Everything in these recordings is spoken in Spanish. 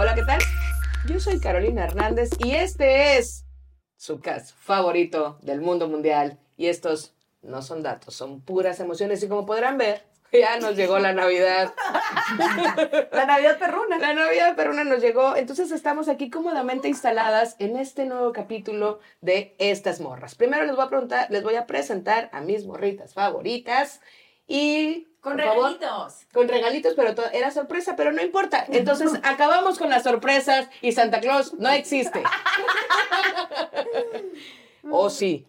Hola, ¿qué tal? Yo soy Carolina Hernández y este es su cast favorito del mundo mundial. Y estos no son datos, son puras emociones. Y como podrán ver, ya nos llegó la Navidad. La Navidad perruna. La Navidad perruna nos llegó. Entonces estamos aquí cómodamente instaladas en este nuevo capítulo de Estas Morras. Primero les voy a preguntar, les voy a presentar a mis morritas favoritas. Y Con por favor, regalitos. con regalitos, pero era sorpresa, pero no importa. Entonces acabamos con las sorpresas y Santa Claus no existe. ¿O sí?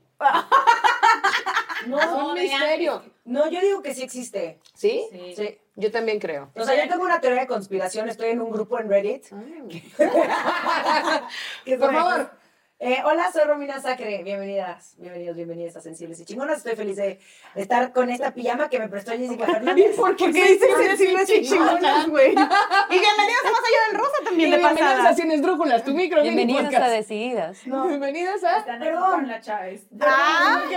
No, Es un misterio. No, yo digo que sí existe. ¿Sí? Sí. Sí. Yo también creo. O sea, yo tengo una teoría de conspiración, estoy en un grupo en Reddit. Por favor. Eh, hola, soy Romina Sacre. Bienvenidas, bienvenidos, bienvenidas a Sensibles y Chingonas. Estoy feliz de, estar con esta pijama que me prestó Jessica Fernández. ¿Por qué ¿Por qué dicen sensibles y chingonas, güey? Y bienvenidos a Más Allá del Rosa también de Bienvenidas pasada. a Sin Esdrújulas, tu micro Bienvenidos a Decididas. Bienvenidas a... Están Perdón. con la Chávez. Ah, a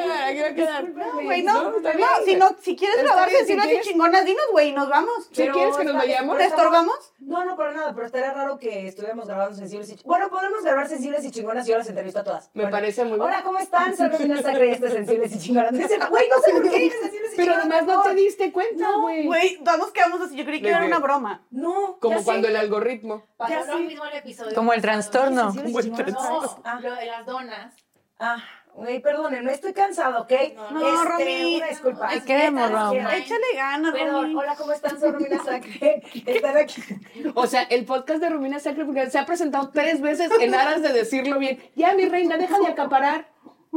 quedar, a no, güey, no. No, si, no, si quieres Está grabar si sensibles y chingonas, dinos, güey, nos vamos. ¿Sí quieres que nos vayamos? ¿Te estorbamos? No, no, para nada, pero estaría raro que estuviéramos grabando Sensibles y Chingonas. Bueno, podemos grabar Sensibles y Chingonas y yo las entrevisto a todas. Me Bueno. parece muy bueno. Hola, ¿cómo están? Soy Romina Sacre y esto es Sensibles y Chingonas. Dicen, güey, no sé por qué dices Sensibles y Pero además no te diste cuenta, güey. Güey, todos quedamos así. Yo creí que era una broma. No, Como cuando el algoritmo. Pasó Ya lo mismo el episodio. Como el trastorno. Como el trastorno. Ah, Lo de las donas. Ah, güey, perdónenme, estoy cansado, ¿ok? No, no, Este, Romy. Una disculpa. Te queremos, Romy. Ay. Échale ganas, Perdón, Romy. hola, ¿cómo están? Soy Romina Sacre. Están aquí. O sea, el podcast de Romina Sacre porque se ha presentado tres veces en aras de decirlo bien. Ya, mi reina, deja de acaparar.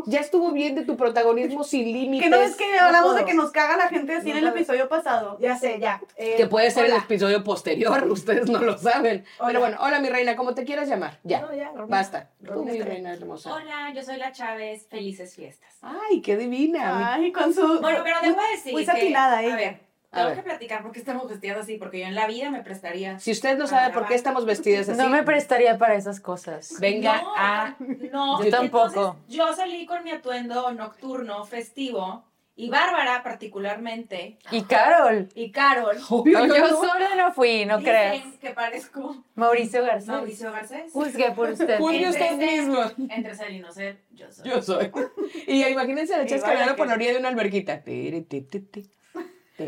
Ya estuvo bien de tu protagonismo sin límites. Que no es que hablamos de que nos caga la gente así No en el episodio pasado. Ya sé, ya. Eh, Que puede ser el episodio posterior, ustedes no lo saben. Hola. Pero bueno, hola mi reina, como te quieras llamar. Ya, No, ya, Romina. basta. Tú, mi reina hermosa. Hola, yo soy la Chávez. Felices fiestas. Ay, qué divina. Ay, con su... Bueno, pero debo decir Muy satinada A ella. ver, A tengo ver. que platicar por qué estamos vestidas así, porque yo en la vida me prestaría... Si usted no sabe por qué estamos vestidas así, No me prestaría para esas cosas. venga no, a... No, Yo tampoco. entonces, yo salí con mi atuendo nocturno, festivo, y Bárbara particularmente, Y Carol. y Carol, Obvio, Yo, yo no. sola no fui, no creas. que parezco Mauricio García. Mauricio Garcés. Juzgue por usted. Juzgue usted mismo. Entre ser y no ser, yo soy. Yo soy. Y imagínense a la chasca hablando por orilla de una alberquita.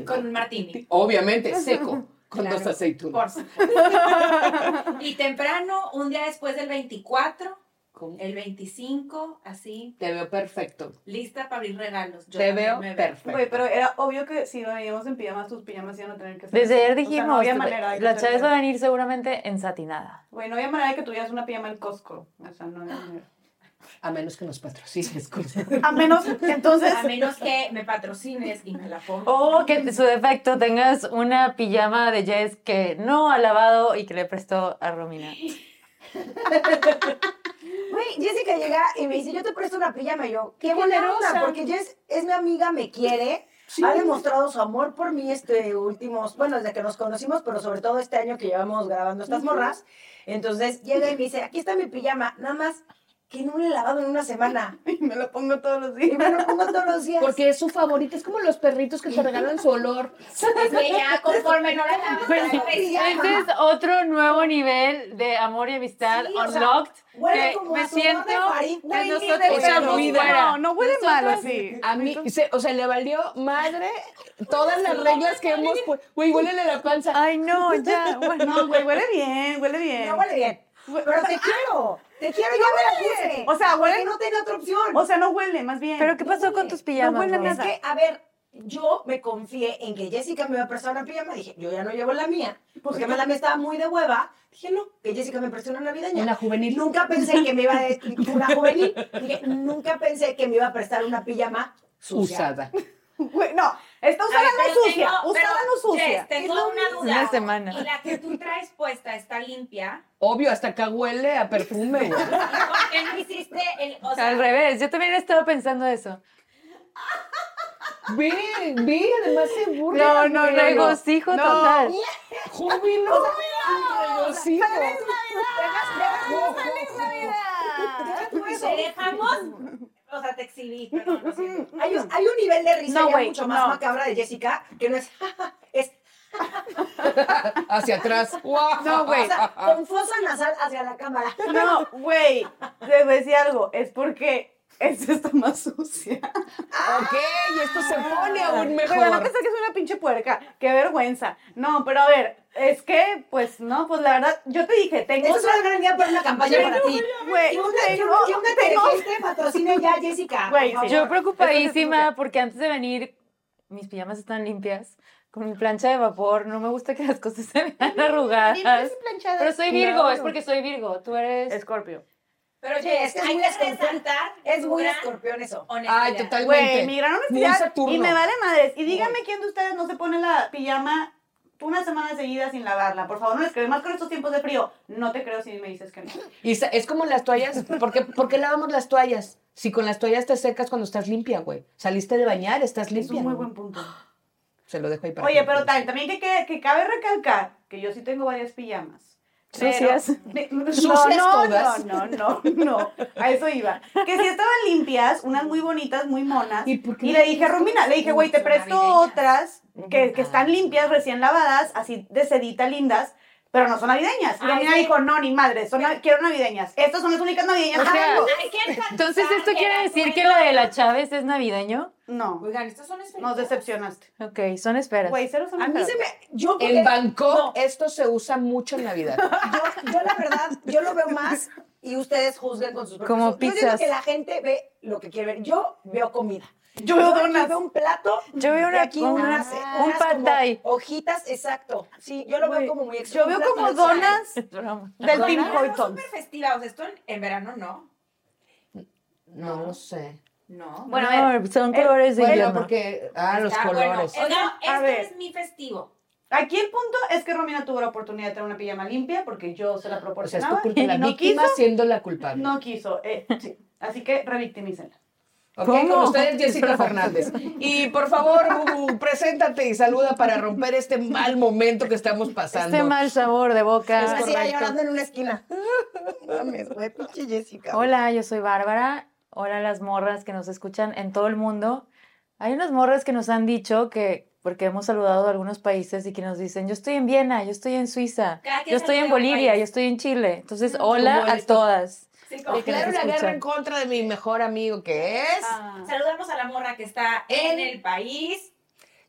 Con Martini. Obviamente, seco, con Claro, dos aceitunas. Por supuesto. y temprano, un día después del 24, ¿Cómo? el 25, así, Te veo perfecto. lista para abrir regalos. Yo Te veo perfecto. Güey, pero era obvio que si veníamos en pijamas, tus pijamas iban a tener que ser. Desde ayer así. O sea, dijimos, no había manera de que la Chávez va a venir seguramente ensatinada. Güey, no había manera de que tuvieras una pijama en Costco. O sea, no había manera. A menos que nos patrocines. cosa. A menos, entonces. A menos que me patrocines y me la pongo. O que en su defecto tengas una pijama de Jess que no ha lavado y que le prestó a Romina. Güey, Jessica llega y me dice, yo te presto una pijama. Y yo, qué, Qué buena onda, porque Jess es mi amiga, me quiere. Ha demostrado su amor por mí este últimos, bueno, desde que nos conocimos, pero sobre todo este año que llevamos grabando estas morras. Entonces llega y me dice, aquí está mi pijama, nada más que no lo he lavado en una semana. Y me lo pongo todos los Y días. me lo pongo todos los días. Porque es su favorita. Es como los perritos que te regalan su olor. Es que ya conforme no la lavas, pijama. Este es otro nuevo nivel de amor y amistad Sí, o sea, unlocked. huele que como me siento que nosotros. No, no huele Nosotros- mal así. A mí, se- o sea, le valió madre todas las reglas que hemos puesto. Güey, huélele la panza. Ay, no, ya. Bueno, No, güey, huele bien, huele bien. No huele bien. Pero te quiero. Te quiero, yo me la puse. O sea, huele. no tenía otra opción. O sea, no huele, más bien. ¿Pero qué pasó con tus pijamas? No huele? Es que, a ver, yo me confié en que Jessica me iba a prestar una pijama. Dije, yo ya no llevo la mía. Porque además la mía estaba muy de hueva. Dije, no, que Jessica me prestó una navideña. Una juvenil. Nunca pensé que me iba a... Una juvenil. Dije, nunca pensé que me iba a prestar una pijama sucia. Usada. Güey, no, está usada ver, no sucia. tengo- usada pero, no sucia. Tengo una duda. Una semana. ¿Y la que tú traes puesta está limpia? Obvio, hasta acá huele a perfume. ¿Y por qué no hiciste el, o sea, Al revés, yo también he estado pensando eso. Ve, ve, además se burla. No, no, regocijo No. total. Júbilo. Regocijo. te dejamos? O sea, te exhibí, siento. Hay un, hay un nivel de risa No, ya güey, mucho más no. macabra de Jessica, que no es, es Hacia atrás. No, güey. o sea, con fosa nasal hacia la cámara. No, güey, les voy a decir algo. Es porque esta está más sucia. Ok, y esto se pone aún Pero no mejor. pensé que es una pinche puerca. Qué vergüenza. No, pero a ver, es que, pues, no, pues la verdad, yo te dije, tengo Eso es una gran idea para una campaña para ti. Güey, Que una, patrocine ya Jessica. Güey. Yo preocupadísima porque antes de venir, mis pijamas están limpias, con mi plancha de vapor. No me gusta que las cosas se vean arrugadas. Pero soy Virgo, Claro. es porque soy Virgo. Tú eres. Escorpio. Pero Jess, es que es hay muy que escorpión. resaltar Es muy escorpión eso. honestidad. Ay, totalmente. Güey, mi gran Muy honestidad. Y me vale madres. Y díganme quién de ustedes no se pone la pijama una semana seguida sin lavarla. Por favor, no les creo. Más con estos tiempos de frío. No te creo si me dices que no. Y es como las toallas. ¿Por qué, por qué lavamos las toallas? Si con las toallas te secas cuando estás limpia, güey. Saliste de bañar, estás Es limpia. un muy buen punto. Se lo dejo ahí para Oye, pero tal- también que, que, que cabe recalcar que yo sí tengo varias pijamas. Sucias. No, Sucias no, todas. no, no, no, no, a eso iba. Que sí estaban limpias, unas muy bonitas, muy monas. ¿Y le dije a Romina, le dije, güey, te presto otras que, que están limpias, recién lavadas, así de sedita, lindas, pero no son navideñas. Y Romina sí. dijo, no, ni madre, son quiero navideñas. Estas son las únicas navideñas que tengo. Entonces, ¿esto quiere decir que lo de la Chávez es navideño? No, Oigan, estos son esferas. nos decepcionaste. Ok, son esperas. Güey, cero son A mí esperas. se me. Yo, En Bangkok esto se usa mucho en Navidad. yo, yo la verdad, yo lo veo más y ustedes juzguen con sus propios Como ojos. Yo digo pizzas. que la gente ve lo que quiere ver. Yo veo comida. Yo veo donas. veo un plato. Yo veo una- aquí una- unas, un unas thai. Hojitas, exacto. Sí, yo lo veo como muy Yo veo como donas del Tim Hortons. súper festivas. O sea, esto en, en verano no. No lo sé. No. Bueno, a ver, No, son colores de Bueno, porque. Ah, los Está colores. Bueno, esto- Oigan, a este ver. es mi festivo. Aquí el punto es que Romina tuvo la oportunidad de tener una pijama limpia porque yo se la O sea, es proporcionaba tu culpa la no víctima quiso. siendo la culpable. No quiso, eh, sí. Así que revictimícenla. Ok, ¿Cómo? con ustedes Jessica Fernández. Y por favor, Bubu, preséntate y saluda para romper este mal momento que estamos pasando. Este mal sabor de boca. Así correcto. llorando en una esquina. Mames, güey, pinche Jessica. Hola, yo soy Bárbara. Hola las morras que nos escuchan en todo el mundo. Hay unas morras que nos han dicho que, porque hemos saludado a algunos países y que nos dicen, yo estoy en Viena, yo estoy en Suiza, yo estoy en Bolivia, yo estoy en Chile. Entonces, hola a todas. Sí, Declaro la guerra en contra de mi mejor amigo, que es. Saludamos a la morra que está en el país.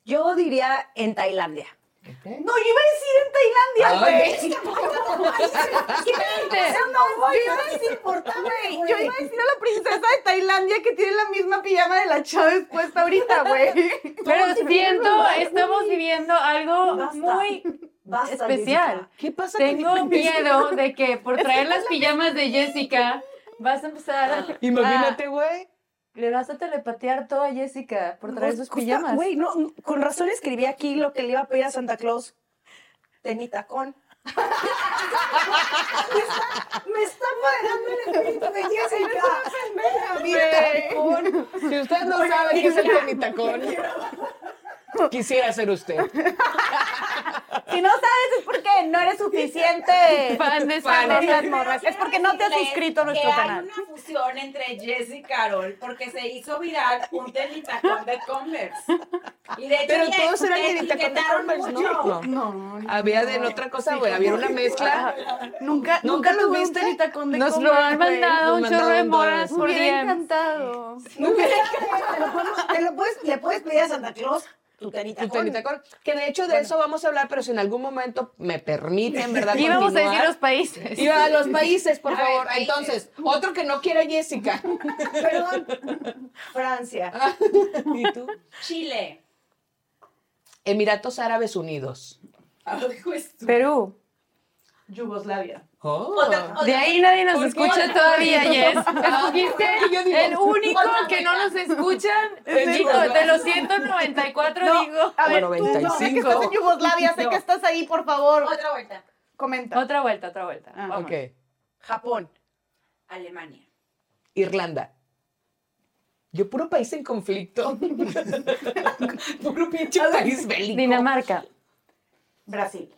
Yo diría en Tailandia. Ok. No, yo iba a decir en Tailandia, güey. Yo iba a decir Portugal, Yo iba a decir a la princesa de Tailandia que tiene la misma pijama de la Chávez puesta ahorita, güey. Pero siento, estamos viviendo algo Basta. muy Basta, especial. Jessica. ¿Qué pasa con Tengo mi- miedo de que por traer las pijamas de Jessica vas a empezar a... Imagínate, güey. Le vas a telepatear todo a Jessica por traer sus Justo- pijamas. Güey, no, con razón escribí aquí lo que le iba a pedir a Santa Claus. Tenitacón. me está, me está pagando el espíritu de Jessica. Tenitacón. Si usted no sabe qué es el tenitacón, quisiera ser usted. Si no sabes es porque no eres suficiente Fan de Fan. de esta esas morras. Es porque no te has suscrito a nuestro que canal. Hay una fusión entre Jess y Carol porque se hizo viral un tenitacón de Converse. Y de hecho, Pero todos eran te tenitacón de Converse. ¿no? No, Había de otra cosa, güey. Había una mezcla. nunca, ¿Nunca nunca lo lo viste viste? ni tacón de Nos lo Converse, han mandado Nos un chorro de todas. por Me hubiera encantado. Te lo puedes, le puedes pedir a Santa Claus tu tenitacón. Tu tenitacón. Que de hecho de eso vamos a hablar, pero si en algún momento me permiten, ¿verdad? Y vamos a decir los países. Y a los países, por A ver, favor. países. Entonces, otro que no quiera Jessica. Perdón. Francia. ¿Y tú? Chile. Emiratos Árabes Unidos. Juez. Perú. Yugoslavia. Oh. Otra- De ahí nadie nos escucha todavía, Jess. Escogiste el único que no nos escuchan. Es Digo, de los 194, No, digo. a ver, tú, 95. sé que estás en Yugoslavia, sé No. que estás ahí, por favor, Otra vuelta. comenta. Otra vuelta, otra vuelta. Ah. Vamos. Ok. Japón. Alemania. Irlanda. Yo puro país en conflicto. puro pinche país bélico. Dinamarca. Brasil.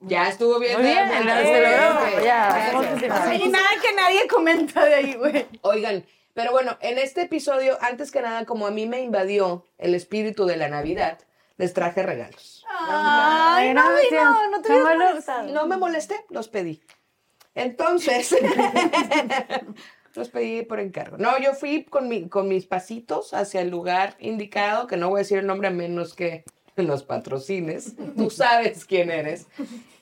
Ya estuvo bien. Muy bien, ya, la ya, celebró, ya, nada que nadie comenta de ahí, güey. Oigan, pero bueno, en este episodio, antes que nada, como a mí me invadió el espíritu de la Navidad, les traje regalos. Ay, no, no, no te molestado. No me molesté, los pedí. Entonces, los pedí por encargo. No, yo fui con, mi, con mis pasitos hacia el lugar indicado, que no voy a decir el nombre a menos que los patrocines. Tú sabes quién eres.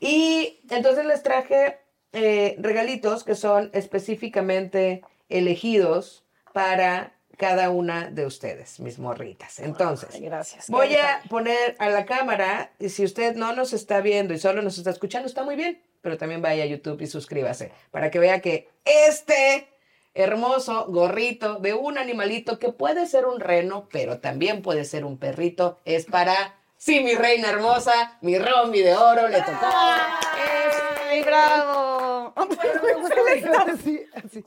Y entonces les traje eh, regalitos que son específicamente elegidos para cada una de ustedes, mis morritas. Entonces, Gracias. Voy a poner a la cámara y si usted no nos está viendo y solo nos está escuchando, está muy bien, pero también vaya a YouTube y suscríbase para que vea que este hermoso gorrito de un animalito que puede ser un reno, pero también puede ser un perrito, es para, sí, mi reina hermosa, mi Romy de oro, le tocó. ¡Ay, bravo!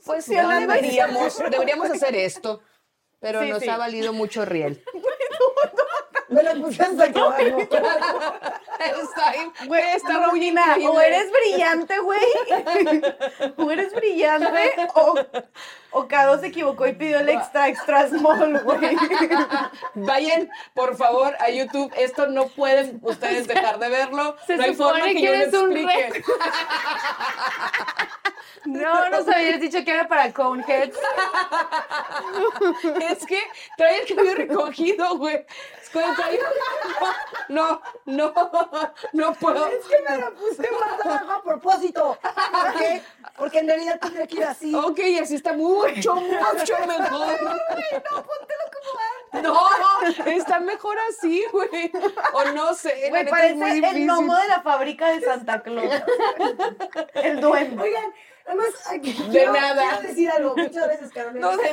Pues Sí, no hablando- deberíamos, deberíamos hacer esto, pero Sí, nos sí. ha valido mucho riel. Me lo puse hasta acá abajo. Está, Güey, está muy Romina, o increíble. eres brillante, güey. O eres brillante, o, o Cado se equivocó y pidió el extra, extra small, güey. Vayan, por favor, a YouTube. Esto no pueden ustedes dejar de verlo. Se no hay forma supone que, que yo un explique. No, nos habías dicho que era para Coneheads. Es que trae el cabello recogido, güey. Es cuando trae- No, no, no puedo. Es que me lo puse más abajo a propósito. ¿Por qué? Porque en realidad tendría que ir así. Ok, así está mucho, mucho mejor. No, póntelo como antes. No, está mejor así, güey. O no sé, Güey, parece muy el gnomo de la fábrica de Santa Claus. El duende. Oigan, nada más. ay, De quiero- nada. Quiero decir algo. Muchas gracias, Carolina. No, de,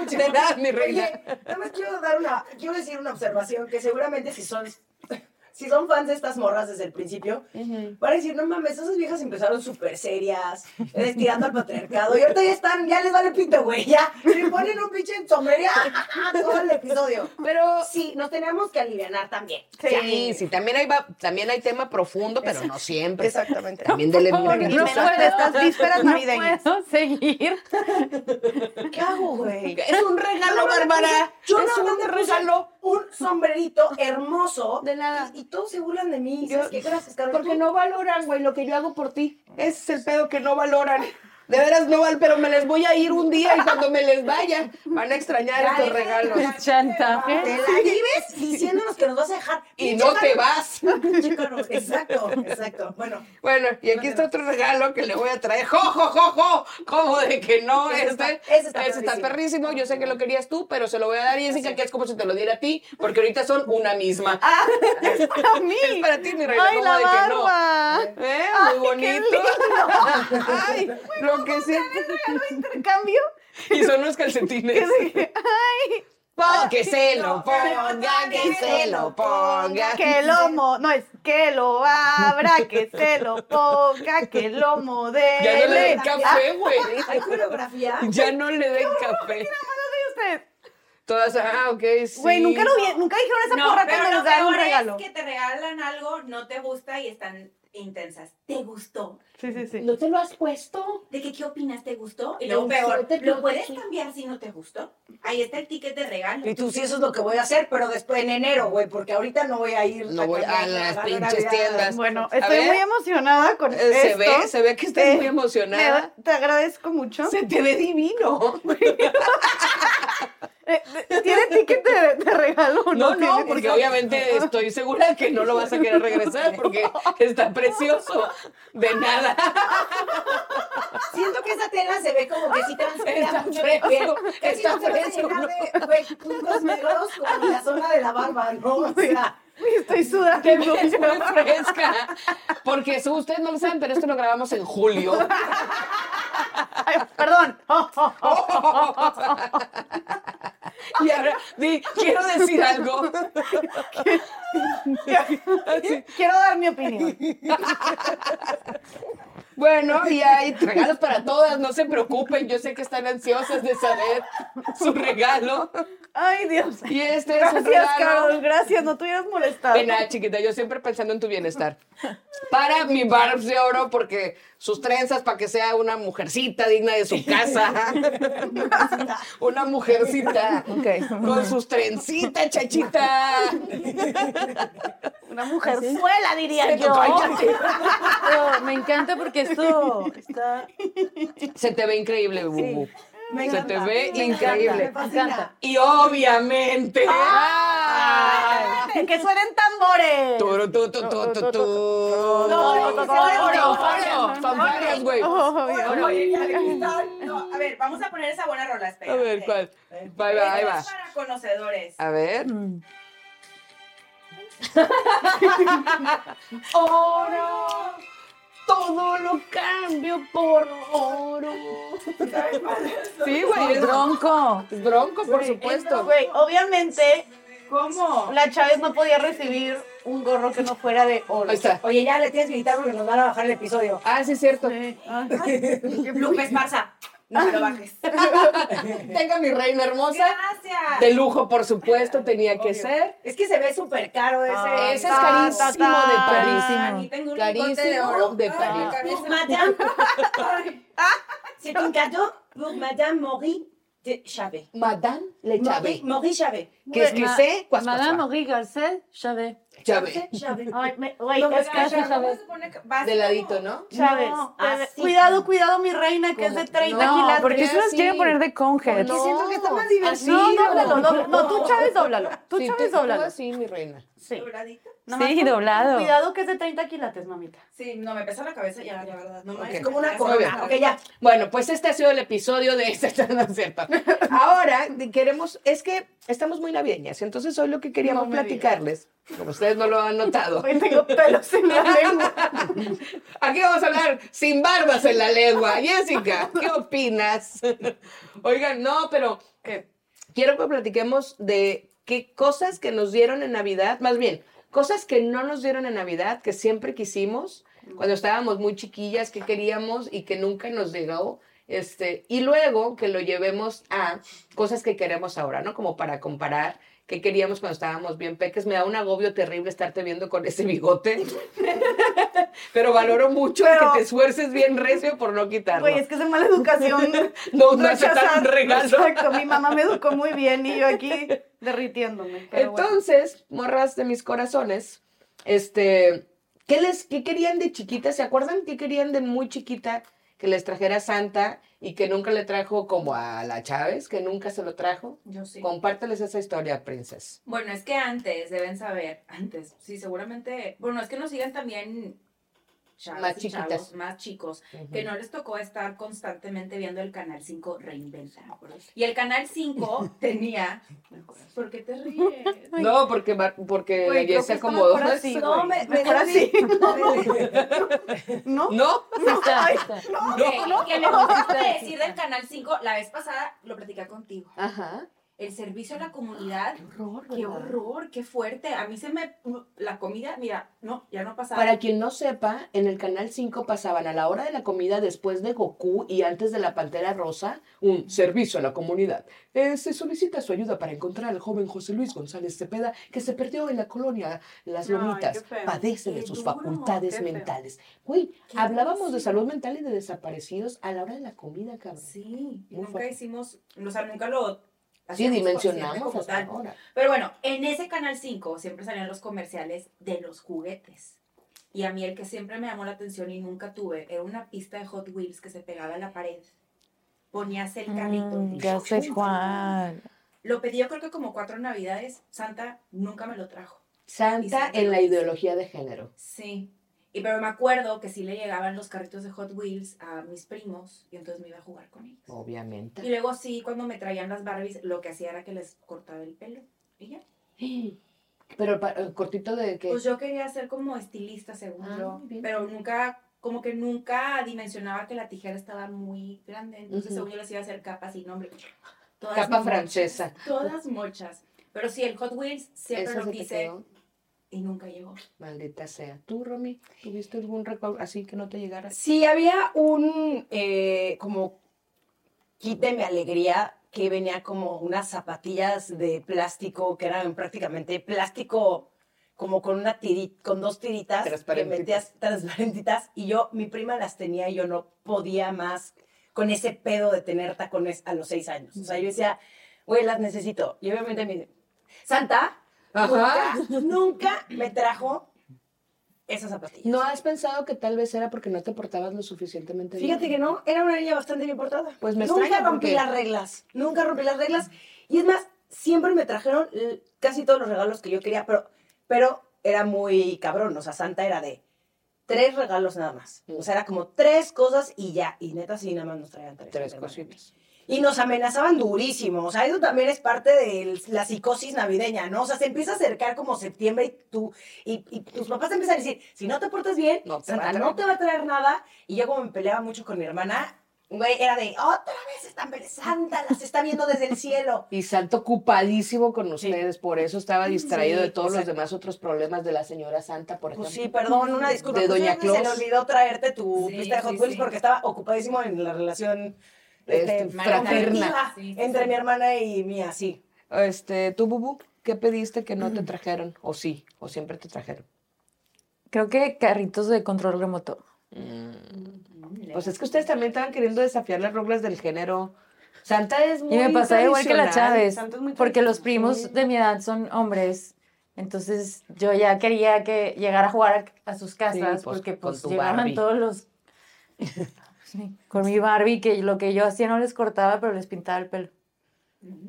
mucho. de nada, mi reina. Oye, nada más quiero dar una, quiero decir una observación que seguramente si son, si son fans de estas morras desde el principio, van a decir, no mames, esas viejas empezaron súper serias, eh, tirando al patriarcado, y ahorita ya están, ya les vale pito, güey, ya, se ponen un pinche sombrero todo el episodio. Pero Sí, nos tenemos que alivianar también. Sí, sí, también hay, va- también hay tema profundo, pero no siempre. Exactamente. También dele Y bien. menos de estas vísperas No navideñas. puedo seguir. ¿Qué hago, güey? Es un regalo, Bárbara. Yo es más un me puse regalo. Sombrerito hermoso. De nada. Y, y todos se burlan de mí. Yo- ¿Sabes qué? Gracias. Porque Tú- no valoran, güey, lo que yo hago por ti. Ese es el pedo que no valoran. De veras no valoran, pero me les voy a ir un día y cuando me les vaya van a extrañar Ya, estos regalos. Chantaje. Te la vives diciéndonos que nos vas a dejar. Y no te vas. Exacto, exacto. Bueno, Bueno, y aquí está otro regalo que le voy a traer. ¡Jo, jo, jo, jo! ¿Cómo de que no? Ese Este, está- ese está ese está perrísimo. Yo sé que lo querías tú, pero se lo voy a dar a Jessica, que es como si te lo diera a ti, porque ahorita son una misma. Ah, es para mí. Es para ti, mi reina. Ay, ¿cómo la de que no? barba. ¿Eh? Ay, Muy qué bonito. Ay, lo que sí. intercambio. Y son los calcetines. Ay, Po- que se lo ponga, que se lo ponga. que lo mo, no es que lo abra, que se lo ponga, que lo modele. Ya no le den Ah, café, güey. hay coreografía. Ya no le den café. ¿sí ustedes? Todas, ah, ok, sí. Güey, nunca lo vi, nunca dijeron esa No, porra pero cuando lo nos dan un peor regalo. es que te regalan algo, no te gusta y están intensas. ¿Te gustó? Sí, sí, sí. ¿No te lo has puesto? ¿De qué, qué opinas? ¿Te gustó? Y No, luego peor, ¿lo puedes cambiar si no te gustó? Ahí está el ticket de regalo. Y tú sí, eso es lo que voy a hacer, pero después en enero, güey, porque ahorita no voy a ir. No voy a las la pinches tiendas. Bueno, A estoy ver. muy emocionada con Eh, se esto. ve, se ve que estás Eh, muy emocionada. te agradezco mucho. Se te ve divino. Eh, ¿Tiene ticket de, de regalo No, no? no, porque obviamente estoy segura que no lo vas a querer regresar porque está precioso. De nada. Siento que esa tela se ve como que sí transpira Está mucho la piel. Casi está no te vas a fresco, llenar de, negros como en la zona de la barba, ¿no? O sea, Estoy sudando. Ves muy fresca. Porque si ustedes no lo saben, pero esto lo grabamos en julio. Ay, perdón. Y ahora, di, quiero decir algo. Quiero dar mi opinión. Bueno, y hay regalos para todas, no se preocupen, yo sé que están ansiosas de saber su regalo. Ay, Dios. Y este es un Gracias, regalo. Carol. Gracias. No te hubieras molestado. De nada, chiquita, yo siempre pensando en tu bienestar. Para mi Barbs de oro, porque sus trenzas, para que sea una mujercita digna de su casa. una mujercita. Con sus trencitas, chachita. Una mujer suela, diría yo. Cállate. Pero me encanta porque esto está... Se te ve increíble, Bubu. Me Se encanta, te ve me encanta, increíble. me. Y obviamente. ¡Ay! ¡Que suenen tambores! Turu, tu, tu, tu, tu, tu. No, No, no, no, oro, no, oro. Fanfarrias, güey. No, a ver, vamos a poner esa buena rola, espera. A ver, ¿cuál? Ahí va, ahí Esta va. es para conocedores. A ver. oro. Todo lo cambio por oro. Sí, güey, es Bronco. es bronco, por supuesto. Güey, obviamente, ¿Cómo? la Chávez no podía recibir un gorro que no fuera de oro. Ahí está. Oye, ya le tienes que gritar porque nos van a bajar el episodio. Ah, sí, es cierto. Sí. Ah. Lupe Esparza. No me lo bajes. Tenga mi reina hermosa. Gracias. De lujo, por supuesto, tenía que ser. Es que se ve súper caro ese. Ah, Ese es ta, carísimo ta, de. París. Aquí tengo un lingote de Carísimo oro. de París. cabeza. Madame, c'est un cadeau pour Madame Maury de Chavet. Madame Le Maury, Chave. Maury Chavet. Que es que cuas, Madame. Henri Garcet, Chávez. Chavet. Ay, me- güey, No, es ¿cómo va así De ladito, ¿no? Chávez. No. Cuidado, cuidado, mi reina, que es de 30 No, quilates. Porque se las así. quiere poner de conhead. Porque siento que está más así. divertido. No, dóblalo, dóblalo. No, tú, Chávez, dóblalo. Tú, Sí, Chávez, dóblalo. así, mi reina. Sí. Sí, con- doblado. Cuidado que es de 30 quilates, mamita. Sí, no, me pesa la cabeza ya, la verdad. No me Ok. Es como una Muy bien. corona. Ok, ya. Bueno, pues este ha sido el episodio de este, no es cierto. Ahora queremos, es que estamos muy navideñas, entonces hoy lo que queríamos No platicarles, como ustedes no lo han notado, Hoy tengo pelos en la lengua. aquí vamos a hablar sin barbas en la lengua. Jessica, ¿qué opinas? Oigan, no, pero eh, quiero que platiquemos de qué cosas que nos dieron en Navidad, más bien, cosas que no nos dieron en Navidad, que siempre quisimos, cuando estábamos muy chiquillas, que queríamos y que nunca nos llegó. Este, y luego que lo llevemos a cosas que queremos ahora, ¿no? Como para comparar qué queríamos cuando estábamos bien peques. Me da un agobio terrible estarte viendo con ese bigote. Pero valoro mucho Pero- que te esfuerces bien recio por no quitarlo. Güey, es que es de mala educación. No, no un regalo. Exacto, mi mamá me educó muy bien y yo aquí derritiéndome. pero bueno. Entonces, morras de mis corazones, este, ¿qué les, qué querían de chiquita? ¿Se acuerdan qué querían de muy chiquita que les trajera Santa y que nunca le trajo como a la Chávez, que nunca se lo trajo? Yo sí. Compárteles esa historia, princess. Bueno, es que antes, deben saber, antes, sí, seguramente, bueno, es que nos siguen también chavas Más y chiquitas. chavos más chicos, que no les tocó estar constantemente viendo el Canal 5 Reinventa. Y el Canal 5 tenía... ¿Por qué te ríes? No, porque, porque se acomodó. así, No, me, me Mejor así. ¿No? ¿No? Sí está, sí está. Ok, que me gusta decir del Canal 5, la vez pasada lo platicé contigo. Ajá. El servicio a la comunidad, horror, qué horror, qué fuerte. A mí se me... La comida, mira, no, ya no pasaba. Para quien no sepa, en el Canal 5 pasaban a la hora de la comida después de Goku y antes de la Pantera Rosa un servicio a la comunidad. Eh, se solicita su ayuda para encontrar al joven José Luis González Cepeda que se perdió en la colonia Las Ay, Lomitas. qué. Padece de Qué sus duro, facultades qué mentales. Güey, Qué hablábamos de salud mental y de desaparecidos a la hora de la comida, cabrón. Sí, Muy nunca fuerte. hicimos, o sea, nunca lo... Sí, hacíamos consciente dimensionamos como hasta tal. ahora. Pero bueno, en ese Canal 5 siempre salían los comerciales de los juguetes. Y a mí el que siempre me llamó la atención y nunca tuve era una pista de Hot Wheels que se pegaba a la pared. Ponías el carrito. Mm, ya sé cuál. Lo pedí yo creo que como cuatro navidades. Santa nunca me lo trajo. Santa en la ideología de género. Sí. Y pero me acuerdo que sí le llegaban los carritos de Hot Wheels a mis primos y entonces me iba a jugar con ellos. Obviamente. Y luego sí, cuando me traían las Barbies, lo que hacía era que les cortaba el pelo. Y ya. Pero pa- eh, cortito de que... Pues yo quería ser como estilista, según Ah, yo, bien. pero nunca, como que nunca dimensionaba que la tijera estaba muy grande, entonces según yo les iba a hacer capas y nombre. Todas Capa mochas, francesa. Todas mochas. Pero sí, el Hot Wheels siempre Esa lo quise. Y nunca llegó. Maldita sea. ¿Tú, Romy, tuviste algún recuerdo así que no te llegara? Sí, había un eh, como kit de mi alegría que venía como unas zapatillas de plástico que eran prácticamente plástico como con una tiri- con dos tiritas que metías transparentitas y yo mi prima las tenía y yo no podía más con ese pedo de tener tacones a los seis años. O sea, yo decía, güey, las necesito. Y obviamente mi Santa Ajá. nunca, nunca me trajo esas zapatillas. ¿No has pensado que tal vez era porque no te portabas lo suficientemente bien? Fíjate que no, era una niña bastante bien portada. Pues me Nunca rompí porque- las reglas, nunca rompí las reglas. Y es más, siempre me trajeron casi todos los regalos que yo quería, pero, pero era muy cabrón. O sea, Santa era de tres regalos nada más. O sea, era como tres cosas y ya. Y neta, sí, nada más nos traían tres. Tres cositas. Y nos amenazaban durísimo. O sea, eso también es parte de la psicosis navideña, ¿no? O sea, se empieza a acercar como septiembre y tú, y, y tus papás te empiezan a decir, si no te portas bien, No te va a Santa traer. no te va a traer nada. Y yo como me peleaba mucho con mi hermana, güey, era de, otra vez están Santa, las está viendo desde el cielo. Y Santo ocupadísimo con ustedes, por eso estaba distraído Sí, de todos los demás otros problemas de la señora Santa, por ejemplo. Pues sí, perdón, una disculpa. De Pues Doña Se le olvidó traerte tu Sí, pista de Hot sí, Wheels sí. porque estaba ocupadísimo en la relación Este, este, fraterna. conflictiva Sí, sí, entre sí. mi hermana y mía, sí. Este, tú, Bubu, ¿qué pediste que no te trajeron? O sí, o siempre te trajeron. Creo que carritos de control remoto. Pues es que ustedes también estaban queriendo desafiar las reglas del género. Santa es muy Y me pasaba igual que la. Chávez, porque los primos de mi edad son hombres. Entonces yo ya quería que llegara a jugar a, a sus casas Sí, pues, porque pues llegaban todos los... Sí, con mi Barbie, que lo que yo hacía no les cortaba, pero les pintaba el pelo.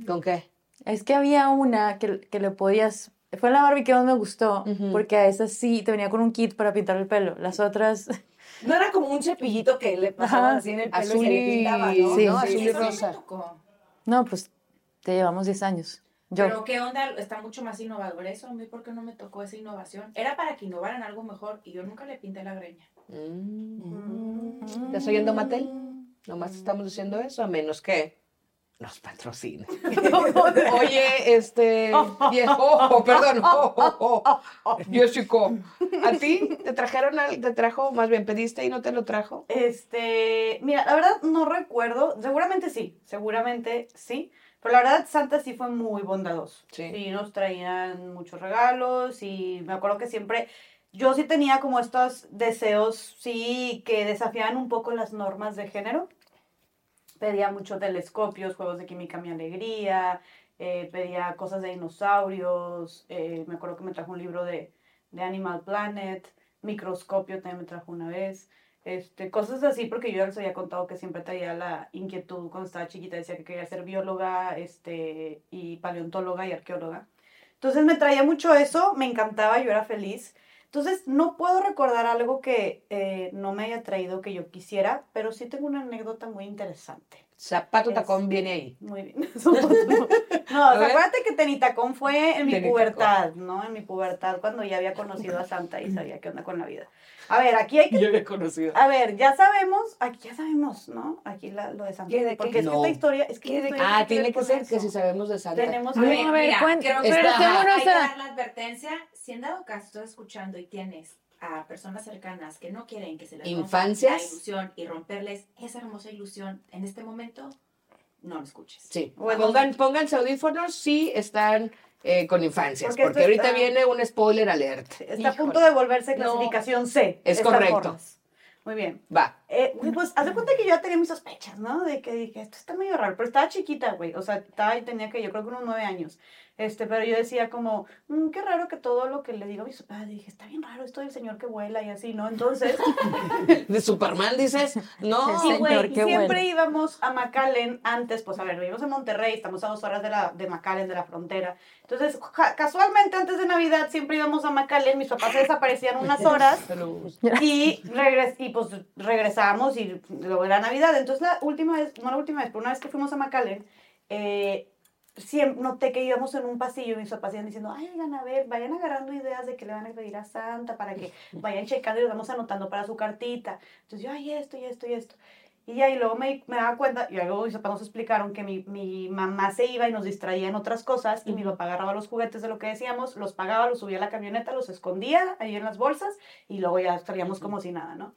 ¿Con qué? Es que había una que, que le podías... Fue la Barbie que más me gustó, porque a esa sí te venía con un kit para pintar el pelo. Las otras... No era como un cepillito que le pasaba Ajá. así en el pelo Azul y se le y- pintaba, ¿no? Sí, ¿no? sí, Azul y rosa. No, pues te llevamos 10 años. Yo. Pero qué onda, está mucho más innovador eso. A mí, ¿por qué no me tocó esa innovación? Era para que innovaran algo mejor y yo nunca le pinté la greña. Mm. ¿Estás oyendo, Mattel? Nomás estamos diciendo eso, a menos que nos patrocine. Oye, este, viejo, oh, perdón, oh, oh, oh, Jessica, ¿a ti te trajeron, al- te trajo, más bien pediste y no te lo trajo? Este, mira, la verdad no recuerdo, seguramente sí, seguramente sí, pero la verdad Santa sí fue muy bondadoso. Sí. nos traían muchos regalos y me acuerdo que siempre, yo sí tenía como estos deseos, sí, que desafiaban un poco las normas de género. Pedía muchos telescopios, juegos de química mi alegría, eh, pedía cosas de dinosaurios, eh, me acuerdo que me trajo un libro de, de Animal Planet, microscopio también me trajo una vez. Este, cosas así, porque yo ya les había contado que siempre traía la inquietud cuando estaba chiquita, decía que quería ser bióloga, este, y paleontóloga y arqueóloga. Entonces me traía mucho eso, me encantaba, yo era feliz. Entonces no puedo recordar algo que eh, no me haya traído que yo quisiera, pero sí tengo una anécdota muy interesante. Zapato Es- tacón viene ahí. Muy bien. no, o sea, acuérdate que Tenitacón fue en mi Tenitacón. pubertad, ¿no? En mi pubertad, cuando ya había conocido a Santa y sabía qué onda con la vida. A ver, aquí hay que Yo había conocido. a ver, ya sabemos, aquí ya sabemos, ¿no? Aquí la- lo de Santa. ¿Qué de qué? Porque es que No. esta historia, es que historia Ah, tiene que ser que eso. si sabemos de Santa. Tenemos A ver, a ver, cuenta- creo que pero hay que dar la advertencia. Si en dado caso estás escuchando y tienes a personas cercanas que no quieren que se les rompa Infancias. la ilusión y romperles esa hermosa ilusión en este momento, no lo escuches. Sí. Bueno. Pongan, pónganse audífonos si están eh, con infancias, Porque porque, ahorita está- viene un spoiler alert. Está a punto de volverse No. clasificación C. Es correcto. morras. Muy bien. Va. Eh, pues, haz de cuenta que yo ya tenía mis sospechas, ¿no? De que dije, esto está medio raro, pero estaba chiquita, güey. O sea, estaba, tenía que, yo creo que unos nueve años. Este, pero yo decía como, "Mm, qué raro que todo lo que le digo a mis papás, dije, está bien raro esto del señor que vuela y así, ¿no? Entonces, De Superman dices, no. Sí, Señor, güey, y qué siempre bueno. íbamos a McAllen antes, pues a ver, vivimos en Monterrey, estamos a dos horas de, la, de McAllen, de la frontera. Entonces, ja- casualmente antes de Navidad siempre íbamos a McAllen, mis papás se desaparecían unas horas y, regres y pues regresamos y luego era Navidad. Entonces la última vez, no la última vez, pero una vez que fuimos a McAllen, eh, siempre noté que íbamos en un pasillo y mis papás iban diciendo, ay, oigan, a ver, vayan agarrando ideas de que le van a pedir a Santa para que vayan checando y les vamos anotando para su cartita. Entonces yo, ay, esto y esto y esto. Y ya, y luego me, me daba cuenta, y luego mis papás nos explicaron que mi, mi mamá se iba y nos distraía en otras cosas, y mi papá agarraba los juguetes de lo que decíamos, los pagaba, los subía a la camioneta, los escondía ahí en las bolsas, y luego ya estaríamos como si nada, ¿no?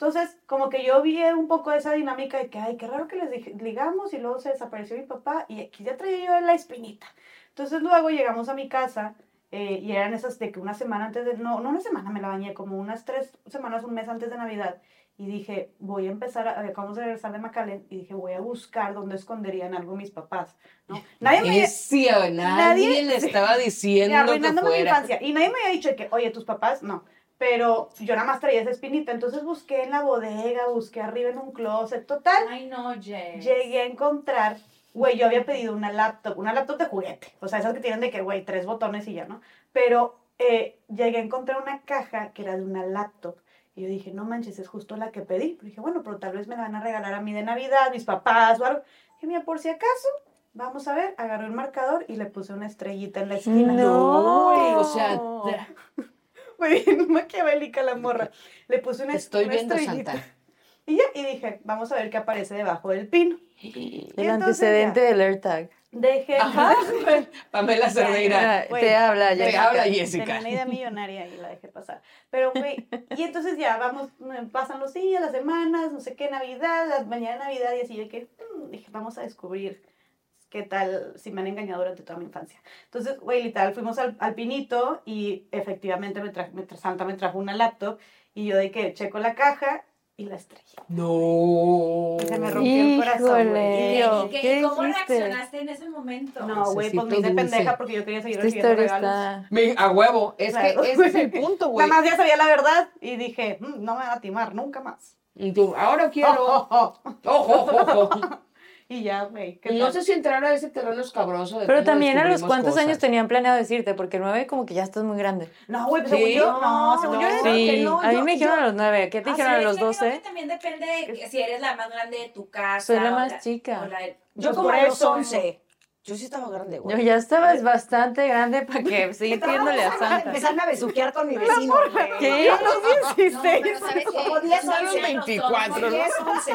Entonces, como que yo vi un poco esa dinámica de que, ay, qué raro que les ligamos y luego se desapareció mi papá y aquí ya traía yo la espinita. Entonces luego llegamos a mi casa eh, y eran esas de que una semana antes de, no, no una semana me la bañé, como unas tres semanas, un mes antes de Navidad. Y dije, voy a empezar, a, acabamos de regresar de McAllen y dije, voy a buscar dónde esconderían algo mis papás, ¿no? Nadie me, Necio, nadie, nadie- le estaba diciendo que arruinándome mi fuera. infancia. Y nadie me había dicho que, oye, tus papás, no. Pero yo nada más traía esa espinita. Entonces busqué en la bodega, busqué arriba en un closet. Total, Ay, no, Jess. llegué a encontrar, güey, yo había pedido una laptop, una laptop de juguete. O sea, esas que tienen de que, güey, tres botones y ya, ¿no? Pero eh, llegué a encontrar una caja que era de una laptop. Y yo dije, no manches, es justo la que pedí. Pero dije, bueno, pero tal vez me la van a regalar a mí de Navidad, mis papás o algo. Dije, mira, por si acaso, vamos a ver. Agarré el marcador y le puse una estrellita en la esquina. No. Uy, o sea, Muy bien maquiavélica la morra. Le puse una, estoy una viendo estrellita. Santa. Y ya, y dije, vamos a ver qué aparece debajo del pino. Y El antecedente ya, del AirTag. Dejé. Ajá. Pamela Cerdeira. Ah, te habla, Te Jessica. habla Tenía Jessica. una idea millonaria y la dejé pasar. Pero, güey, y entonces ya vamos, pasan los días, las semanas, no sé qué, Navidad, la mañana de Navidad y así, de que mm, dije, vamos a descubrir qué tal si me han engañado durante toda mi infancia. Entonces, güey, literal, fuimos al, al pinito y efectivamente me trajo, me Santa me trajo una laptop y yo de que checo la caja y la estrella. No. Y se me rompió el corazón, güey. ¿Y, Híjole. y qué- ¿Qué ¿Cómo dijiste? reaccionaste en ese momento? No, güey, pues me hice pendeja porque yo quería seguir Esta recibiendo regalos. está... Me- a huevo. Es Claro. que ese es el punto, güey. Nada más ya sabía la verdad y dije, "Mm, no me van a timar nunca más. Y tú, ahora quiero. Ojo, ojo, ojo. Y ya, güey. ¿qué Y no tal? sé si entrar a ese terreno escabroso de Pero también a los cuántos cosas. años tenían planeado decirte, porque nueve como que ya estás muy grande. No, güey, pues Sí. según yo, no, según yo No. era Sí, que no, a mí yo- me dijeron yo- a los nueve. ¿Qué te Ah, dijeron a los doce? también depende de si eres la más grande de tu casa. Soy la más chica. o la- Yo Pues como a los. 11. Yo sí estaba grande, güey. Yo ya estabas bastante grande para que seguir pidiéndole a Santa. Empezarme a besuquear con mi vecino. güey. ¿Qué? A los 16. No, pero. Como 10 No años, dicen los 24, dos, ¿no? 10, 11.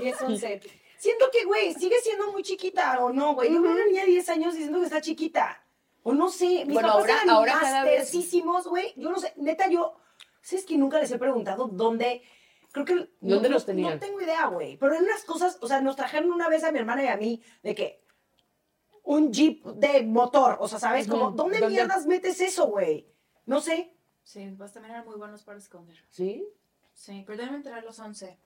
10, 11. Siento que, güey, sigue siendo muy chiquita o no, güey. Yo veo una niña de 10 años diciendo que está chiquita. O no sé. Mis Bueno, papás ahora- eran ahora cada vez- mastercísimos, güey. Yo no sé. Neta, yo... ¿Sabes que nunca les he preguntado dónde... Creo que... ¿Dónde no- los tenían? No tengo idea, güey. Pero en unas cosas... O sea, nos trajeron una vez a mi hermana y a mí de que... Un jeep de motor. O sea, ¿sabes? Como. ¿dónde, ¿Dónde? mierdas metes eso, güey? No sé. Sí, vos también eran muy buenos para esconder. ¿Sí? Sí, pero deben entrar a los 11.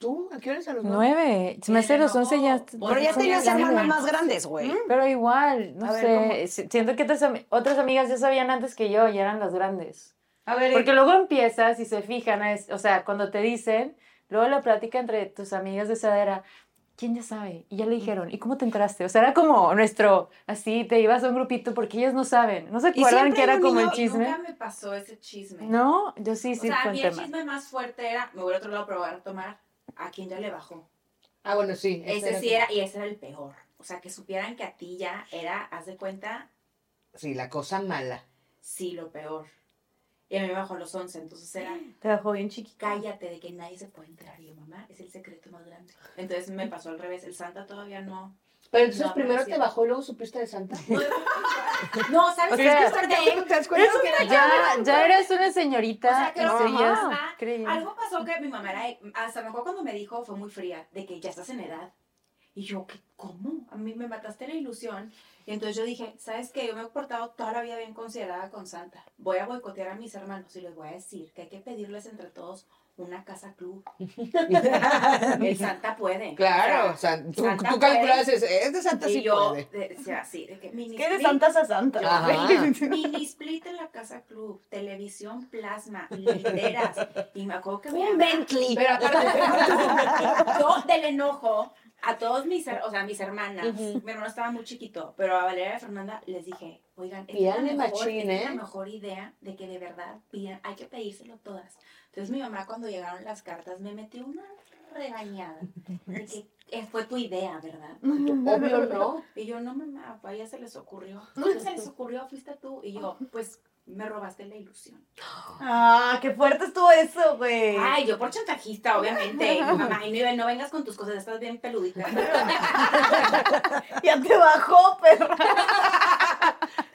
¿Tú? ¿A qué hora es a los nueve? Nueve. Se me hace los No, once ya. Pero ya tenías hermanas más grandes, güey. Pero igual, no A ver, sé. si- Siento que otras, otras amigas ya sabían antes que yo y eran las grandes. A ver, Porque luego empiezas y se fijan, es- o sea, cuando te dicen, luego la plática entre tus amigas de esa edad era, ¿quién ya sabe? Y ya le dijeron, ¿y cómo te enteraste? O sea, era como nuestro, así, te ibas a un grupito porque ellos no saben. ¿No se Y acuerdan que era como el chisme? Nunca me pasó ese chisme. No, yo sí, O sí, sea, a fue mí el tema. chisme más fuerte era, me voy a otro lado a probar a tomar, a quien ya le bajó. Ah, bueno, sí. Ese sí era, y ese era el peor. O sea, que supieran que a ti ya era, haz de cuenta, Sí, la cosa mala. sí, lo peor. Y a mí me bajó a los 11, entonces era, te dejó bien chiquita. cállate de que nadie se puede enterar. Y yo, mamá, es el secreto más grande. Entonces me pasó al revés, el Santa todavía no. Pero entonces No, primero te bajó y luego supiste de Santa. No, ¿sabes O qué? sea, Es que ¿Te das cuenta que Ya, ya eras una señorita O sea, que y no, ajá. creyendo. Algo pasó que mi mamá era, hasta mejor cuando me dijo, fue muy fría, de que ya estás en edad. Y yo, ¿qué, ¿cómo? A mí me mataste la ilusión. Y entonces yo dije, ¿sabes qué? Yo me he portado toda la vida bien considerada con Santa. Voy a boicotear a mis hermanos y les voy a decir que hay que pedirles entre todos una casa club. El Santa puede. Claro, O sea, tú, Santa tú calculas, es, es de Santa y sí yo, puede. de- o sea, sí, de que mini ¿Qué de santas a santa? Ajá. Mini split en la casa club, televisión plasma, literas. Y me acuerdo que Un mamá- Bentley. Pero aparte, yo del enojo a todos mis, o sea, mis hermanas, Ujú. mi hermano estaba muy chiquito, pero a Valeria y a Fernanda les dije, oigan, es la mejor, machín, esta es la ¿eh? mejor idea de que de verdad pidan, hay que pedírselo todas. Entonces mi mamá cuando llegaron las cartas me metió una regañada de que eh, fue tu idea, ¿verdad? Obvio no. Y yo, no mamá, a ella se les ocurrió. ¿Cómo se les ocurrió? Fuiste tú. Y yo, pues me robaste la ilusión. Ah, qué fuerte estuvo eso, güey. Ay, yo por chantajista, obviamente. Mamá, y no, no vengas con tus cosas, estás bien peludita. Ya te bajó, perra.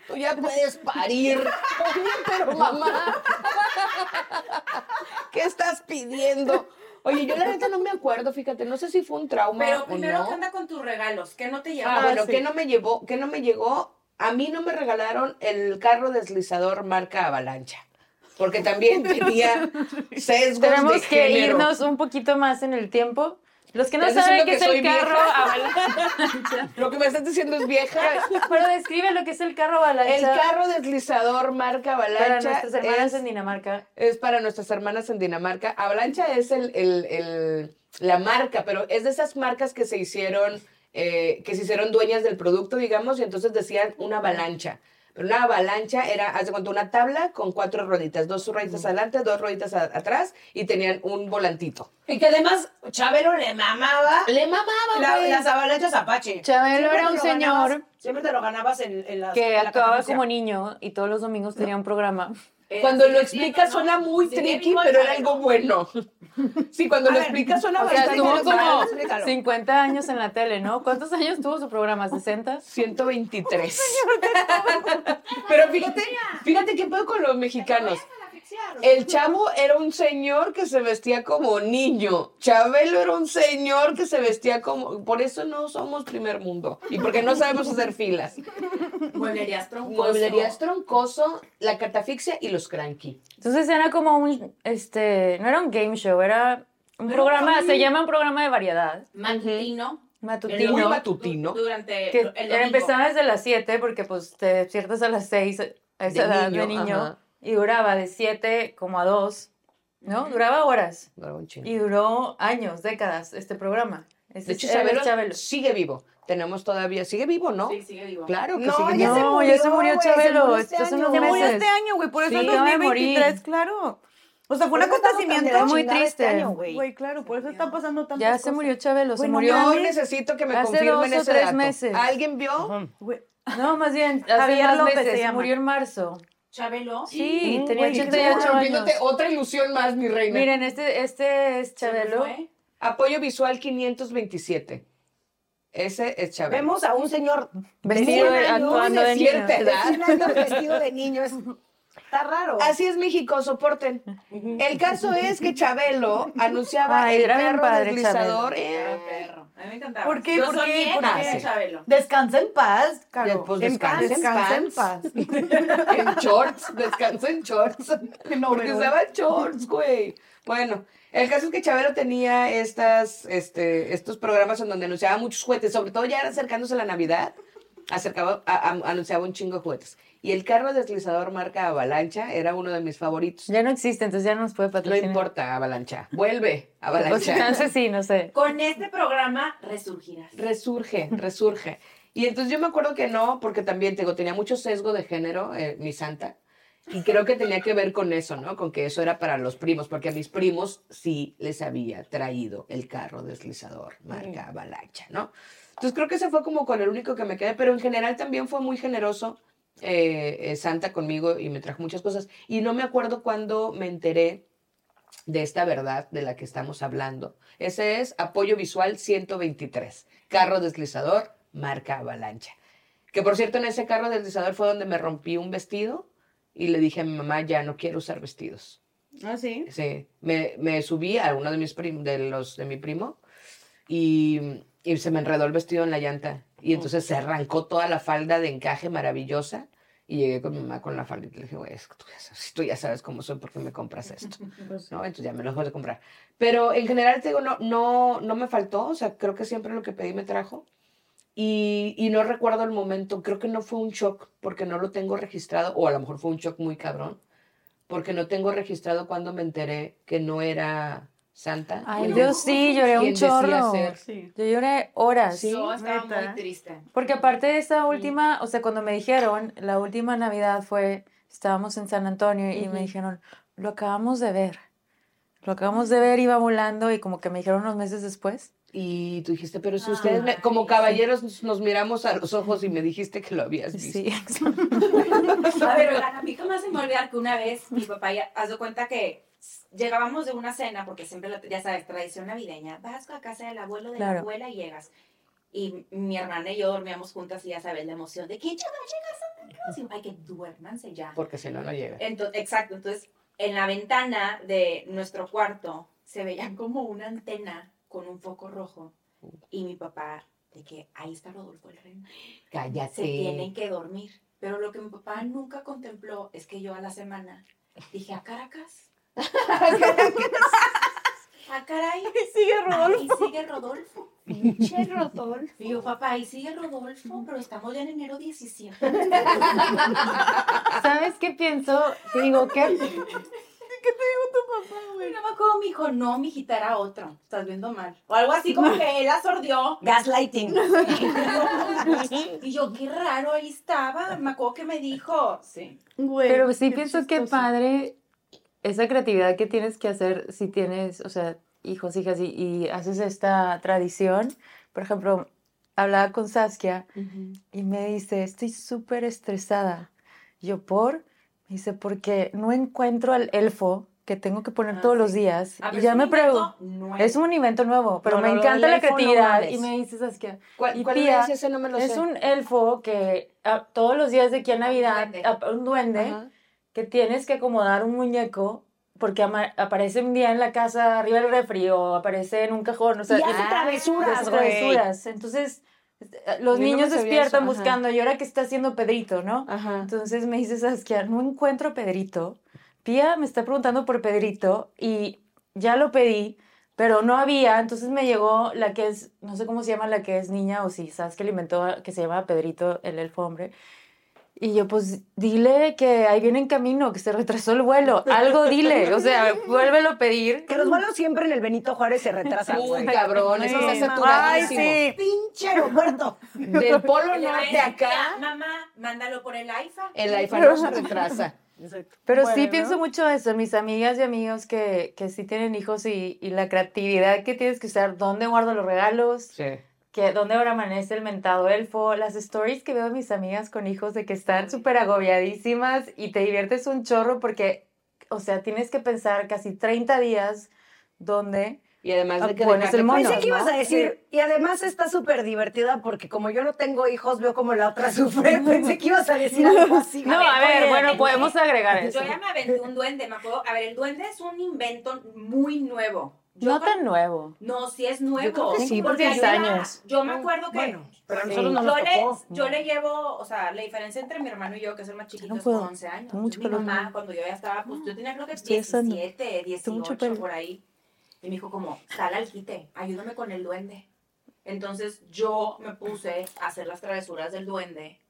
Tú ya puedes parir. Oye, pero mamá. ¿Qué estás pidiendo? Oye, yo la neta no me acuerdo, fíjate, no sé si fue un trauma Pero o primero, no. ¿qué anda con tus regalos? ¿Qué no te Ah, llevaba? bueno, sí. ¿qué no me llevó? ¿Qué no me llegó? A mí no me regalaron el carro deslizador marca Avalancha. Porque también tenía sesgos de Tenemos que género. irnos un poquito más en el tiempo. Los que no ¿Estás saben qué que es el soy carro avalancha. Lo que me estás diciendo es vieja. Pero describe lo que es el carro avalancha El carro deslizador marca para Avalancha nuestras hermanas es, en Dinamarca. es para nuestras hermanas en Dinamarca. Avalancha es el, el- el- la marca, pero es de esas marcas que se hicieron, eh, que se hicieron dueñas del producto, digamos, y entonces decían una avalancha. Pero una avalancha era, haz de cuenta, una tabla con cuatro rueditas, dos rueditas adelante, dos rueditas a- atrás, y tenían un volantito. Y que además Chabelo le mamaba Le mamaba, la- güey. las avalanchas Apache. Chabelo Siempre era un señor ganabas- siempre te lo ganabas en, en las. que en la actuaba como niño y todos los domingos tenía un programa. Eh, Cuando lo explicas suena muy tricky, pero era algo bueno. Sí, cuando lo explicas suena O sea, bastante estuvo explícalo, como explícalo. 50 años en la tele, ¿no? ¿Cuántos años tuvo su programa? ¿60? 123. Pero fíjate, fíjate qué pedo con los mexicanos. El chavo era un señor que se vestía como niño. Chabelo era un señor que se vestía como. Por eso no somos primer mundo. Y porque no sabemos hacer filas. Mueblerías troncoso. Mueblerías troncoso, la catafixia y los cranky. Entonces era como un, este, no era un game show, era un programa, se llama un programa de variedad, Matutino. Muy matutino, matutino. Durante que el domingo. empezaba desde las 7 porque pues te despiertas a las 6 a esa De edad niño, de niño ajá. Y duraba de 7 como a 2, ¿no? Duraba horas era un chingo. y duró años, décadas este programa. Este De hecho, Chabelo, Chabelo. sigue vivo. Tenemos todavía. ¿Sigue vivo, no? Sí, sigue vivo. Claro que No, sigue ya vivo. se No, murió, ya se murió se Chabelo, murió este estos son año. unos Se murió meses. este año, güey, por eso Sí, de 2023, morir. claro. O sea, fue un acontecimiento muy chingada este triste. año, güey. Güey, claro, por eso está pasando tantas Ya cosas. se murió Chabelo, se Bueno, murió. Yo necesito que me Hace confirmen dos o ese tres dato. meses. ¿Alguien vio? Güey, No, más bien, hace Javier López se meses, se llama. murió en marzo. Chabelo. Sí, Mm, tenía güey, 88 años. Rompiéndote otra ilusión más, mi reina. Miren, este, este es ¿Se me Chabelo. fue? Apoyo visual 527. Ese es Chabelo. Vemos a un señor Vestido de- 100 años, actuando de niño. cierta de edad. 100 años vestido de niño. Es, está raro. Así es México, soporten. El caso es que Chabelo anunciaba Ay, el era bien perro padre, deslizador. Era eh, perro. A mí me encantaba. ¿Por qué? Yo ¿Por soy qué? bien ¿Por fan qué? de Chabelo. Descansa en paz, Caro. Pues, En paz, descansa en descansa paz. en paz. en shorts, descanso en shorts. No, Porque pero- usaba shorts, güey. Bueno, el caso es que Chabelo tenía estas, este, estos programas en donde anunciaba muchos juguetes, sobre todo ya acercándose a la Navidad, acercaba, a- a- anunciaba un chingo de juguetes. Y el carro deslizador marca Avalancha era uno de mis favoritos. Ya no existe, entonces ya no nos puede No patrocinar. importa, Avalancha. Vuelve, Pues Avalancha. entonces sí, no sé. Con este programa resurgirás. Resurge, resurge. Y entonces yo me acuerdo que no, porque también tengo, tenía mucho sesgo de género, eh, mi santa. Y creo que tenía que ver con eso, ¿no? Con que eso era para los primos, porque a mis primos sí les había traído el carro deslizador, marca Avalancha, ¿no? Entonces creo que ese fue como con el único que me quedé, pero en general también fue muy generoso eh, eh, Santa conmigo y me trajo muchas cosas. Y no me acuerdo cuándo me enteré de esta verdad de la que estamos hablando. Ese es apoyo visual 123, carro deslizador, marca Avalancha. Que por cierto, en ese carro deslizador fue donde me rompí un vestido y le dije a mi mamá, ya no quiero usar vestidos. Ah, sí. Sí, me, me subí a uno de mis prim- de los de mi primo y, y se me enredó el vestido en la llanta y entonces se arrancó toda la falda de encaje maravillosa y llegué con mi mamá con la falda y le dije, güey, es que tú ya sabes, tú ya sabes cómo soy, ¿por qué me compras esto? ¿no? Entonces ya me lo dejó de comprar. Pero en general, te digo, no, no, no me faltó, o sea, creo que siempre lo que pedí me trajo. Y, y no recuerdo el momento, creo que no fue un shock porque no lo tengo registrado, o a lo mejor fue un shock muy cabrón, porque no tengo registrado cuando me enteré que no era Santa. Ay, yo sí, lloré un ¿Quién decía chorro. Sí. Yo lloré horas. Yo estaba neta. muy triste. Porque aparte de esa última, o sea, cuando me dijeron, la última Navidad fue, estábamos en San Antonio y me dijeron, lo acabamos de ver. Lo acabamos de ver, iba volando y como que me dijeron unos meses después. Y tú dijiste, pero si ustedes, me- como sí. caballeros, nos, nos miramos a los ojos y me dijiste que lo habías visto. Sí, A ver, a mí jamás se me olvidar que una vez mi papá, ya, haz de cuenta que llegábamos de una cena, porque siempre, lo- ya sabes, tradición navideña, vas a casa del abuelo, de la Claro. abuela y llegas. Y mi hermana y yo dormíamos juntas y ya sabes, la emoción de que ya va a llegar Santa Claus. Y, ay, que duérmanse ya. Porque si no, no llega. Entonces, exacto, entonces en la ventana de nuestro cuarto se veía como una antena con un foco rojo y mi papá de que ahí está Rodolfo el rey, se tienen que dormir. Pero lo que mi papá nunca contempló es que yo a la semana dije a Caracas. A caray. Sigue Ahí sigue Rodolfo. Pinche Rodolfo. Y yo, papá, ahí sigue Rodolfo, pero estamos ya en enero 17. ¿Sabes qué pienso? Que digo, ¿qué? Y no me acuerdo, me dijo, no, mijita, era otro. Estás viendo mal. O algo así como que él la sordió. Gaslighting. Y yo, qué raro, ahí estaba. Me acuerdo que me dijo. Sí. Güey, Pero sí qué pienso que padre esa creatividad que tienes que hacer si tienes, o sea, hijos, hijas y, y haces esta tradición. Por ejemplo, hablaba con Saskia y me dice, estoy súper estresada. Yo, ¿por? Me dice, porque no encuentro al elfo que tengo que poner Ah, todos los días. Ah, y ya me pregunto. Es un invento nuevo, pero No, me no, encanta la no creatividad. y me dice Saskia, ¿Cuál, Y cuál es ese? No me lo es sé. un elfo que ah, todos los días de aquí a Navidad, duende. un duende. Que tienes que acomodar un muñeco porque aparece un día en la casa arriba del refri o aparece en un cajón, o sea, Y hace ah, travesuras, travesuras. Entonces, eh, los no niños despiertan eso, buscando, ¿y ahora qué está haciendo Pedrito, no? Ajá. Entonces me dice Saskia, no encuentro a Pedrito. Pía me está preguntando por Pedrito y ya lo pedí, pero no había. Entonces me llegó la que es, no sé cómo se llama la que es niña o si Saskia le inventó, que se llama Pedrito, el elfo hombre. Y yo, pues dile que ahí viene en camino, que se retrasó el vuelo. Algo dile, o sea, vuélvelo a pedir. Que los vuelos siempre en el Benito Juárez se retrasan, Uy, cabrón, eso está Ay, saturadísimo. sí. Pinche aeropuerto. Del polo norte acá, "Ya, Mamá, mándalo por el iPhone. el iPhone no se retrasa. Pero sí pienso mucho eso, mis amigas y amigos que, que sí tienen hijos y, y la creatividad que tienes que usar, dónde guardo los regalos, Sí. Que dónde ahora amanece el mentado elfo, las stories que veo de mis amigas con hijos de que están súper agobiadísimas y te diviertes un chorro porque, o sea, tienes que pensar casi 30 días dónde... Y además de que pones el mono. Pensé que ibas a decir, y además está súper divertida porque como yo no tengo hijos, veo como la otra sufre. Pensé que ibas a decir algo así. No, a ver, oye, bueno, podemos agregar eso. Yo ya me aventé un duende, me acuerdo. A ver, el duende es un invento muy nuevo. Yo No tan nuevo. No, sí es nuevo. creo que sí, porque es años. Yo me acuerdo que Bueno, pero a Sí. nosotros no yo, nos le, tocó. yo le llevo, o sea, la diferencia entre mi hermano y yo, que es el más chiquito, No es puedo. como 11 años. Tengo mucho mi mamá, cuando yo ya estaba, pues yo tenía creo que Estoy asando. 17, Tengo mucho 18, pelo. por ahí. Y me dijo como, sal al quite, ayúdame con el duende. Entonces yo me puse a hacer las travesuras del duende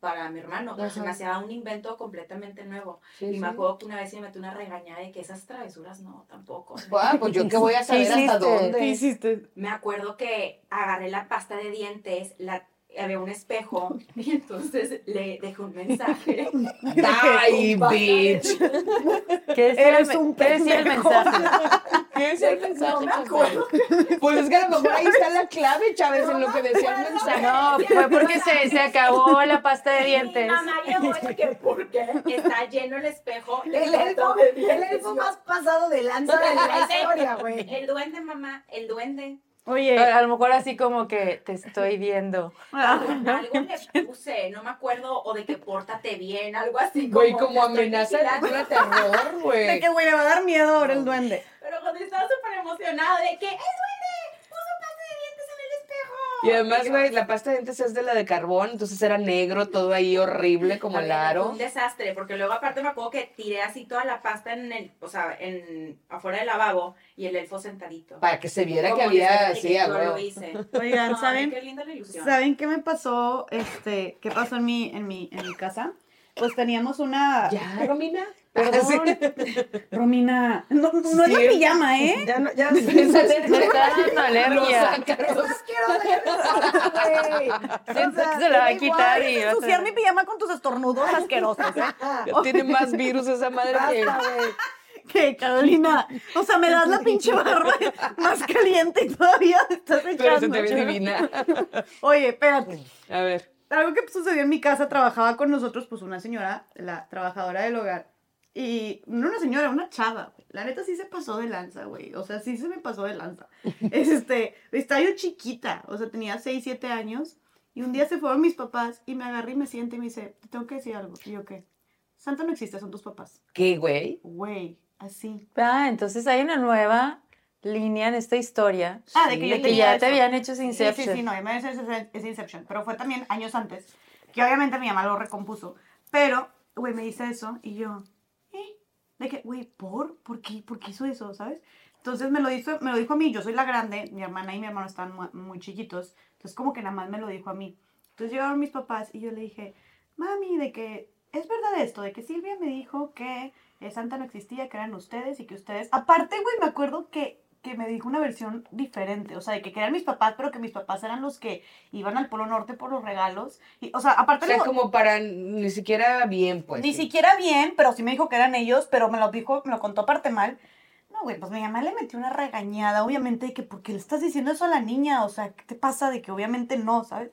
para mi hermano. Entonces se me Ajá. hacía un invento completamente nuevo. Sí, y sí. me acuerdo que una vez se me metió una regañada de que esas travesuras no, tampoco. Ah, pues yo qué voy a saber hasta dónde. ¿Qué hiciste? Me acuerdo que agarré la pasta de dientes, la, había un espejo y entonces le dejé un mensaje. Die, bitch. ¿Qué decía, Eres el, un ¿qué decía el mensaje? ¿Qué es el mensaje? No me acuerdo. Pues es que a lo mejor ahí está la clave, Chávez, en lo que decía el mensaje. No, fue porque se, se acabó la pasta de Mi dientes. mamá llegó y que ¿por qué? Está lleno el espejo. El elfo, el elfo más pasado de lanza de la historia, güey. El duende, mamá, el duende. Oye, A, a lo mejor así como que te estoy viendo. Algo le puse, no me acuerdo, o de que pórtate bien, algo así. Güey, como te estoy amenaza de terror, de güey. que güey le va a dar miedo ahora el duende. Pero cuando estaba súper emocionado de que, ¡el duende! ¡Puso pasta de dientes en el espejo! Y además, güey, la pasta de dientes es de la de carbón, entonces era negro, todo ahí horrible como el aro. Un desastre, porque luego aparte me acuerdo que tiré así toda la pasta en el, o sea, en, afuera del lavabo y el elfo sentadito. Para que se viera que Como había que a yo huevo. lo hice. Oigan, Ay, ¿saben? qué linda la ilusión. ¿Saben qué me pasó? Este, ¿qué pasó en mi, en mi, en mi casa? pues teníamos una... Ya, Romina. Perdón, Romina, no, no es la pijama, ¿eh? Ya no, ya. Me está dando alergia. Siento que se la va a quitar y ensuciar mi pijama con tus estornudos asquerosos, ¿eh? Tiene más virus esa madre que... ¿Qué, Carolina? O sea, me das la pinche barba más caliente y todavía estás Pero se echando. te ve divina. Oye, espérate. A ver. Algo que sucedió en mi casa, trabajaba con nosotros, pues una señora, la trabajadora del hogar. Y no una señora, una chava, güey. La neta sí se pasó de lanza, güey. O sea, sí se me pasó de lanza. Este, estaba yo chiquita, o sea, tenía 6, 7 años. Y un día se fueron mis papás y me agarré y me siente y me dice, te tengo que decir algo. Y yo, ¿qué? Santa no existe, son tus papás. ¿Qué, güey? Güey, así. Ah, entonces hay una nueva línea en esta historia. Ah, de que yo que tenía ya eso. te habían hecho ese Sí, sí, Inception. sí, no, y me ese, ese, ese Inception, pero fue también años antes, que obviamente mi mamá lo recompuso, pero, güey, me dice eso, y yo. De que, güey, ¿por? ¿Por qué? ¿Por qué hizo eso, sabes? Entonces me lo, dijo, me lo dijo a mí, yo soy la grande, mi hermana y mi hermano están mu- muy chiquitos, entonces como que nada más me lo dijo a mí. Entonces llegaron mis papás y yo le dije, mami, de que, ¿es verdad esto? De que Silvia me dijo que Santa no existía, que eran ustedes y que ustedes... Aparte, güey, me acuerdo que, que me dijo una versión diferente, o sea, de que eran mis papás, pero que mis papás eran los que iban al Polo Norte por los regalos. Y, o sea, O aparte... sea, no- como para ni siquiera bien, pues. ni sí. siquiera bien, pero sí me dijo que eran ellos, pero me lo dijo, me lo contó aparte mal. No, güey, pues mi mamá le metió una regañada, obviamente, de que porque le estás diciendo eso a la niña, o sea, ¿qué te pasa? De que obviamente no, ¿sabes?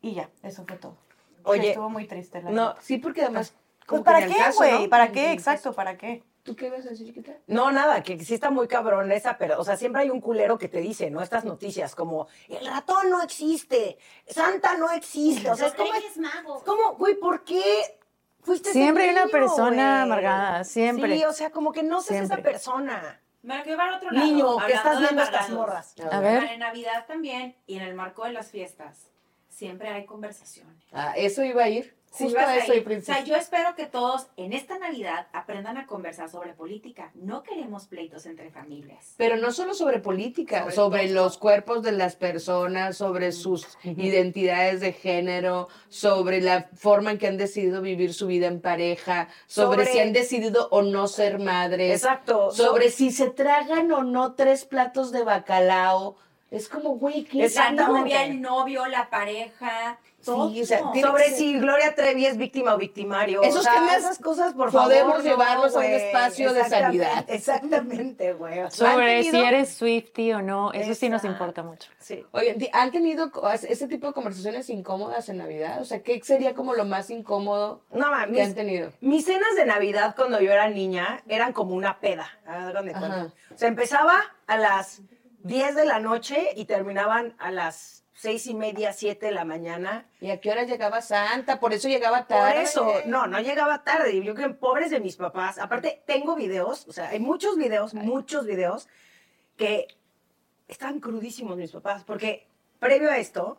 Y ya, eso fue todo. Oye, Estuvo muy triste, la no, verdad. Sí, porque además... Pues ¿para qué, güey? ¿no? ¿Para qué? Exacto. ¿para qué? ¿Tú qué ibas a decir, chiquita? No, nada, que sí está muy cabrón esa, pero, o sea, siempre hay un culero que te dice, ¿no? Estas noticias, como, el ratón no existe, Santa no existe, o sea, es como, como, güey, ¿por qué fuiste Siempre hay una persona güey? amargada, siempre. Sí, o sea, como que no seas esa persona. Me lo quiero para otro lado. Niño, que estás de viendo estas morras. A ver. En Navidad también y en el marco de las fiestas siempre hay conversaciones. Ah, eso iba a ir. Justo eso, y O sea, yo espero que todos en esta Navidad aprendan a conversar sobre política. No queremos pleitos entre familias. Pero no solo sobre política, Sobre los cuerpos de las personas, sobre sus identidades de género, sobre la forma en que han decidido vivir su vida en pareja, sobre, Sobre- si han decidido o no ser madres, Exacto. sobre si se tragan o no tres platos de bacalao. Es como, güey, ¿qué es La novia, el novio, la pareja. Sí, o sea, tiene sobre ser- si Gloria Trevi es víctima o victimario. Esos o sea, temas esas cosas, por podemos favor. llevarlos a un espacio de Exactamente, sanidad. Exactamente, güey. O sea, Sobre ¿han si eres Swifty o no, eso sí nos importa mucho. Sí. Oye, ¿han tenido ese tipo de conversaciones incómodas en Navidad? O sea, ¿qué sería como lo más incómodo No mames. que han tenido? Mis cenas de Navidad cuando yo era niña eran como una peda. O sea, empezaba a las 10 de la noche y terminaban a las seis y media, 7 de la mañana. ¿Y a qué hora llegaba Santa? Por eso llegaba Por tarde. eso, no, no llegaba tarde. Yo creo que pobres de mis papás. Aparte, tengo videos, o sea, hay muchos videos, muchos videos que estaban crudísimos mis papás, porque previo a esto,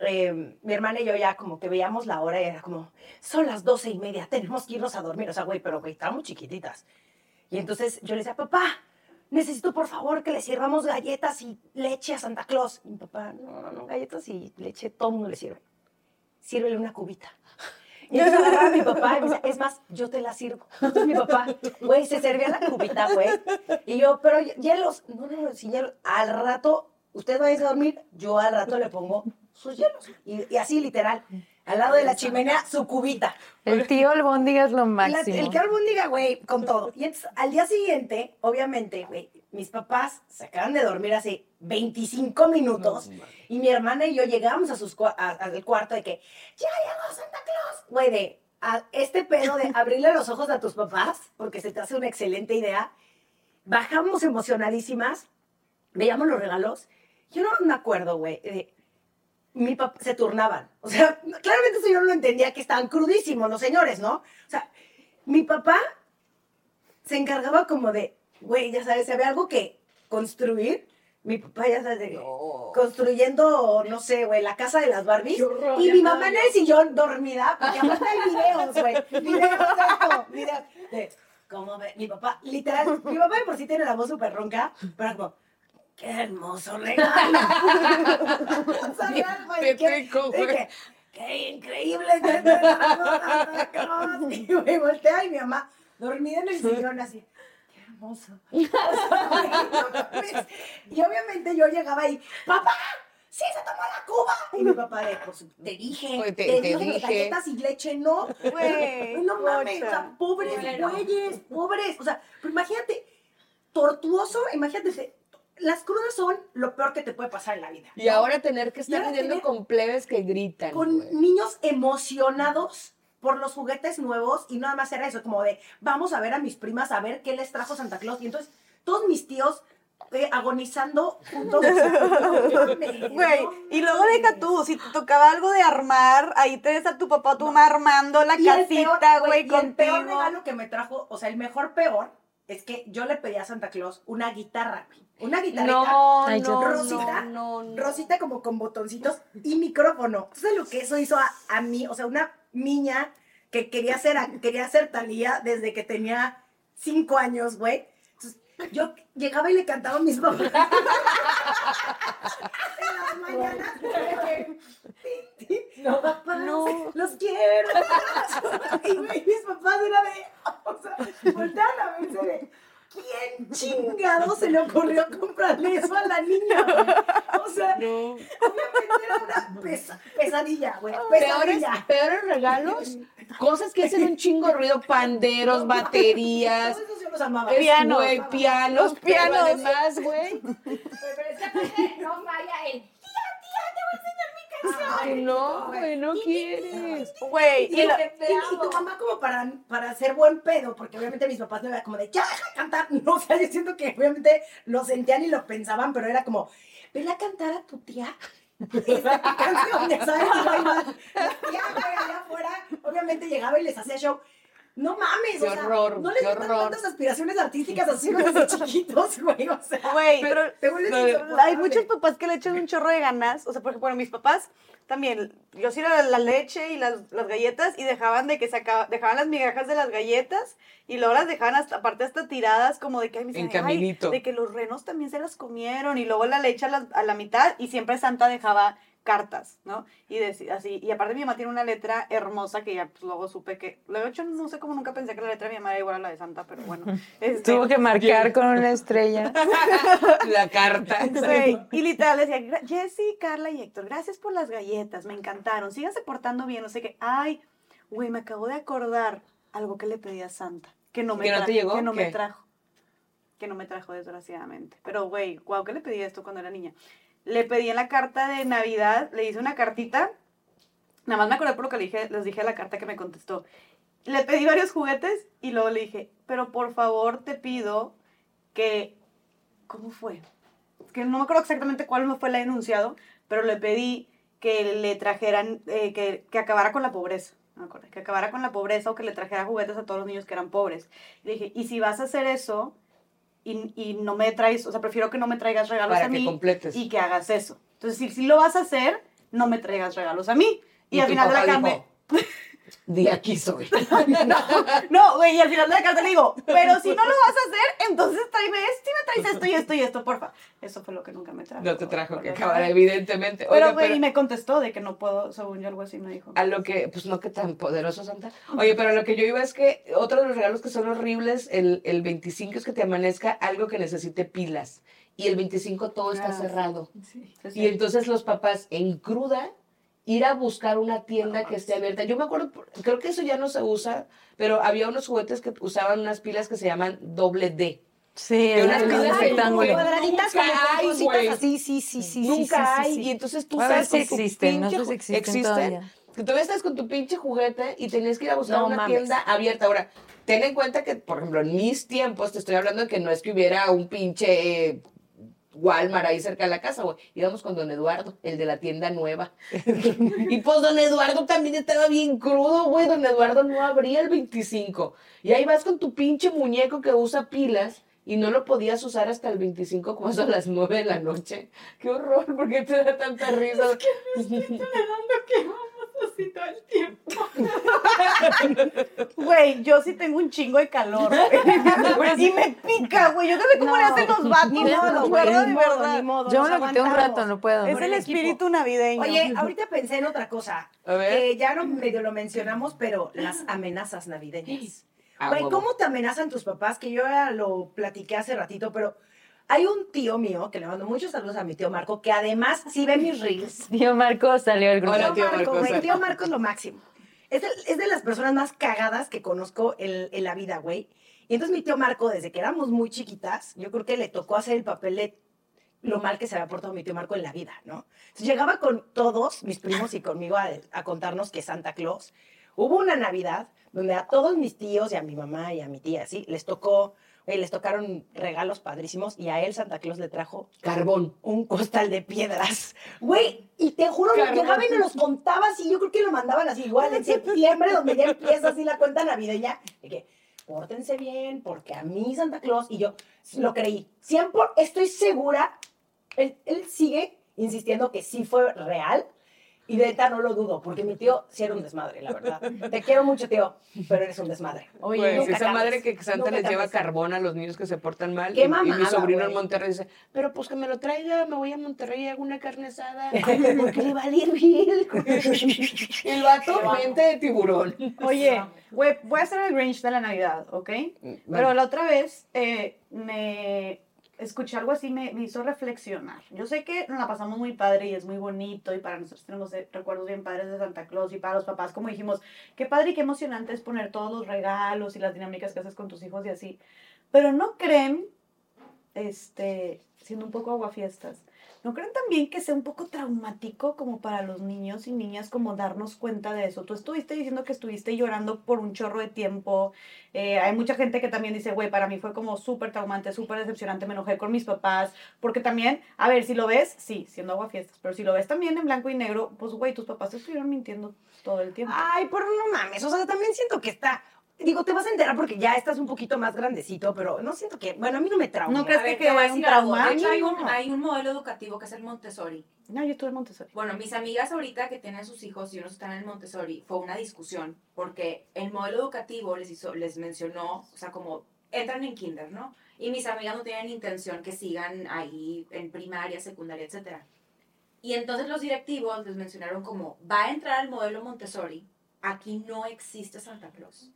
eh, mi hermana y yo ya como que veíamos la hora y era como, son las doce y media, tenemos que irnos a dormir. O sea, güey, pero güey, estábamos chiquititas. Y entonces yo le decía, papá, necesito por favor que le sirvamos galletas y leche a Santa Claus. Y mi papá, no, no, no, galletas y leche, todo el mundo le sirve. Sírvele una cubita. Y entonces agarraba a mi papá y me decía, es más, yo te la sirvo. Entonces mi papá, güey, se servía la cubita, güey. Y yo, pero hielos, no, no, sin hielo. Al rato, usted va a dormir, yo al rato le pongo sus hielos. Y así, literal, al lado de la chimenea, su cubita. El tío albóndiga es lo La- máximo. el que albóndiga, güey, con todo. Y entonces, al día siguiente, obviamente, güey, mis papás se acaban de dormir hace 25 minutos y mi hermana y yo llegamos a sus al cuarto de que ya llegó Santa Claus. Güey, de a este pedo de abrirle los ojos a tus papás, porque se te hace una excelente idea. Bajamos emocionadísimas, veíamos los regalos. Yo no me acuerdo, güey, de- mi papá, se turnaban. O sea, claramente eso yo no lo entendía, que estaban crudísimos los señores, ¿no? O sea, mi papá se encargaba como de, güey, ya sabes, si había algo que construir, mi papá ya sabes, de- construyendo, no sé, güey, la casa de las Barbies. Horror, y mi mamá en yo. el sillón dormida, porque aparte hay videos, güey. Videos de esto, videos de cómo ve, mi papá, literal, mi papá de por sí tiene la voz súper ronca, pero como, qué hermoso regalo. Qué rico, güey. ¡Qué increíble! que te damos Santa Claus". Y me voltea y mi mamá, dormida en el sillón, así. ¡Qué hermoso! Y obviamente yo llegaba ahí, ¡Papá! ¡Sí, se tomó la cuba! Y mi papá de, pues, te dije, Pues, te- te, te dije, galletas y leche no. Güey, No mames, o sea, pobres güeyes, pobres. O sea, pero imagínate, tortuoso, imagínate, se- las crudas son lo peor que te puede pasar en la vida. Y ahora tener que estar viviendo con plebes que gritan. Con güey. niños emocionados por los juguetes nuevos y nada más era eso, como de, vamos a ver a mis primas a ver qué les trajo Santa Claus. Y entonces, todos mis tíos eh, agonizando juntos. Güey, y luego deja tú, si te tocaba algo de armar, ahí te ves a tu papá, tu mamá armando la Y casita, güey, y el peor regalo que me trajo, o sea, el mejor peor, es que yo le pedí a Santa Claus una guitarra, güey. Una guitarrita. No, Ay, no, Rosita, no, no, no. Rosita como con botoncitos y micrófono. ¿Sabes lo que eso hizo a, a mí? O sea, una niña que quería ser, quería ser Talía desde que tenía cinco años, güey. Entonces, yo llegaba y le cantaba a mis papás. en las mañanas. No, papá, los quiero. y mis papás era de, o sea, volteaban a verse de, ¿quién chingado se le ocurrió comprarle eso a la niña? güey? O sea, obviamente era una pesa- pesadilla, güey. Peores, Pesadilla. peores regalos, cosas que hacen un chingo ruido, panderos, baterías, Todos esos yo los amaba. es, Pianos. güey, pianos, pero además, güey, No falla el. Ay, no, güey, no quieres. Güey, Y, y y- tu mamá como para, para hacer buen pedo, porque obviamente mis papás no era como de, ya deja de cantar. No, o sea, yo siento que obviamente lo sentían y lo pensaban, pero era como, vele a cantar a tu tía. Esta canción, sabes, y la tía, güey, allá afuera, obviamente llegaba y les hacía show. No mames, Qué o sea, horror, no les horror. tantas aspiraciones artísticas así desde chiquitos, güey, o sea. güey, pero te vuelves Pero- insoportable. hay muchos papás que le echan un chorro de ganas. O sea, porque, bueno, mis papás también, yo sí era la leche y las, las galletas y dejaban de que sacaban, dejaban las migajas de las galletas y luego las dejaban hasta, aparte hasta tiradas como de que, ay, En dicen, ay, caminito. de que los renos también se las comieron y luego la leche a la, a la mitad y siempre Santa dejaba cartas, ¿no? Y deci- así, y aparte mi mamá tiene una letra hermosa que ya pues, luego supe que, luego hecho no sé cómo nunca pensé que la letra de mi mamá era igual a la de Santa, pero bueno. este, Tuvo que marcar con una estrella. La carta. Y literal decía, "Gra- Jessy, Carla y Héctor, gracias por las galletas, me encantaron, síganse portando bien, no sé qué. Ay, güey, me acabo de acordar algo que le pedí a Santa, que no me, ¿Que no te llegó? que no me trajo, que no me trajo desgraciadamente. Pero, güey, guau, ¿qué le pedí esto cuando era niña? Le pedí en la carta de Navidad, le hice una cartita, nada más me acordé por lo que le dije, les dije la carta que me contestó. Le pedí varios juguetes y luego le dije, pero por favor te pido que, ¿cómo fue? que no me acuerdo exactamente cuál fue el enunciado, pero le pedí que le trajeran, eh, que, que acabara con la pobreza. Que acabara con la pobreza o que le trajera juguetes a todos los niños que eran pobres. Le dije, y si vas a hacer eso y, y no me traes, o sea, prefiero que no me traigas regalos Para a que mí completes. y que hagas eso. Entonces, si, si lo vas a hacer, no me traigas regalos a mí. Y, al final de la papá Di aquí soy. No, güey, y al final de la carta le digo, pero si no lo vas a hacer, entonces tráeme esto y me traes esto y esto y esto, porfa. Eso fue lo que nunca me trajo. No te trajo que acabara, evidentemente. Pero, güey, y me contestó de que no puedo, según yo, algo así me dijo. A lo que, pues no que tan poderoso Santa. Oye, pero lo que yo iba es que otro de los regalos que son horribles, el, el 25 es que te amanezca algo que necesite pilas. Y el 25 todo está Ah, cerrado. Sí, Y entonces los papás en cruda ir a buscar una tienda que esté abierta. Yo me acuerdo, creo que eso ya no se usa, pero había unos juguetes que usaban unas pilas que se llaman doble D. Sí, Que unas pilas rectángulo. Cuadraditas con hay, cositas así, sí, sí, sí. Nunca hay. Y entonces tú sabes si existen, no sé si existen ¿Existen? todavía. Que todavía estás con tu pinche juguete y tenías que ir a buscar No una mames. tienda abierta. Ahora, ten en cuenta que, por ejemplo, en mis tiempos, te estoy hablando de que no es que hubiera un pinche eh, Walmart ahí cerca de la casa, güey. Íbamos con don Eduardo, el de la tienda nueva. y pues don Eduardo también estaba bien crudo, güey. Don Eduardo no abría el 25. Y ahí vas con tu pinche muñeco que usa pilas. Y no lo podías usar hasta el 25, como eso a las 9 de la noche. Qué horror, ¿por qué te da tanta risa? así todo el tiempo. Güey, yo sí tengo un chingo de calor. güey. y me pica güey. Yo no sé cómo le hacen los vatos. Ni no, modo, de güey, ni de modo, verdad. ni modo. Yo me lo quité un rato, no puedo. Es el espíritu navideño. Oye, ahorita pensé en otra cosa. A ver. Que ya no medio lo mencionamos, pero las amenazas navideñas. Ah, Güey. ¿cómo te amenazan tus papás? Que yo ya lo platiqué hace ratito, pero hay un tío mío, que le mando muchos saludos a mi tío Marco, que además sí ve mis reels. Tío Marco salió del grupo. Hola, tío Marco, Marco, sal- tío Marco es lo máximo. Es de, es de las personas más cagadas que conozco en, en la vida, güey. Y entonces mi tío Marco, desde que éramos muy chiquitas, yo creo que le tocó hacer el papel de lo mal que se había portado mi tío Marco en la vida, ¿no? Entonces llegaba con todos mis primos y conmigo a, a contarnos que Santa Claus. Hubo una Navidad donde a todos mis tíos y a mi mamá y a mi tía, sí, les tocó, güey, les tocaron regalos padrísimos y a él Santa Claus le trajo Carbón. un costal de piedras. Güey, y te juro, Carbón. llegaba y me los contaba así. Yo creo que lo mandaban así, igual en septiembre, donde ya empieza así la cuenta navideña. De que, pórtense bien, porque a mí Santa Claus, y yo lo creí. Siempre, estoy segura, él, él sigue insistiendo que sí fue real. Y de neta no lo dudo, porque mi tío sí era un desmadre, la verdad. Te quiero mucho, tío, pero eres un desmadre. Oye, Nunca Pues, esa madre que Santa les lleva carbón a los niños que se portan mal. Qué y, y mi sobrino en. Monterrey dice, pero pues que me lo traiga, me voy a Monterrey y hago una carne asada. Porque le va a ir bien. El vato mente de tiburón. Oye, güey, voy a hacer el Grinch de la Navidad, ¿ok? Pero la otra vez eh, me escuché algo así, me, me hizo reflexionar. Yo sé que nos la pasamos muy padre y es muy bonito y para nosotros tenemos eh, recuerdos bien padres de Santa Claus y para los papás, como dijimos, qué padre y qué emocionante es poner todos los regalos y las dinámicas que haces con tus hijos y así. Pero no creen, este, siendo un poco aguafiestas, ¿No creen también que sea un poco traumático como para los niños y niñas como darnos cuenta de eso? Tú estuviste diciendo que estuviste llorando por un chorro de tiempo. Eh, hay mucha gente que también dice, güey, para mí fue como súper traumante, súper decepcionante, me enojé con mis papás. Porque también, a ver, si lo ves, sí, siendo aguafiestas, pero si lo ves también en blanco y negro, pues, güey, tus papás te estuvieron mintiendo todo el tiempo. Ay, pero no mames, o sea, también siento que está... Digo, te vas a enterar porque ya estás un poquito más grandecito, pero no siento que... Bueno, a mí no me trauma. ¿No crees A ver, que voy a hay un algo. trauma? De hecho, hay un, hay un modelo educativo que es el Montessori. No, yo estuve en Montessori. Bueno, mis amigas ahorita que tienen sus hijos y unos están en el Montessori, fue una discusión, porque el modelo educativo les hizo, les mencionó, o sea, como entran en kinder, ¿no? Y mis amigas no tienen intención que sigan ahí en primaria, secundaria, etcétera. Y entonces los directivos les mencionaron como, va a entrar al modelo Montessori, aquí no existe Santa Claus.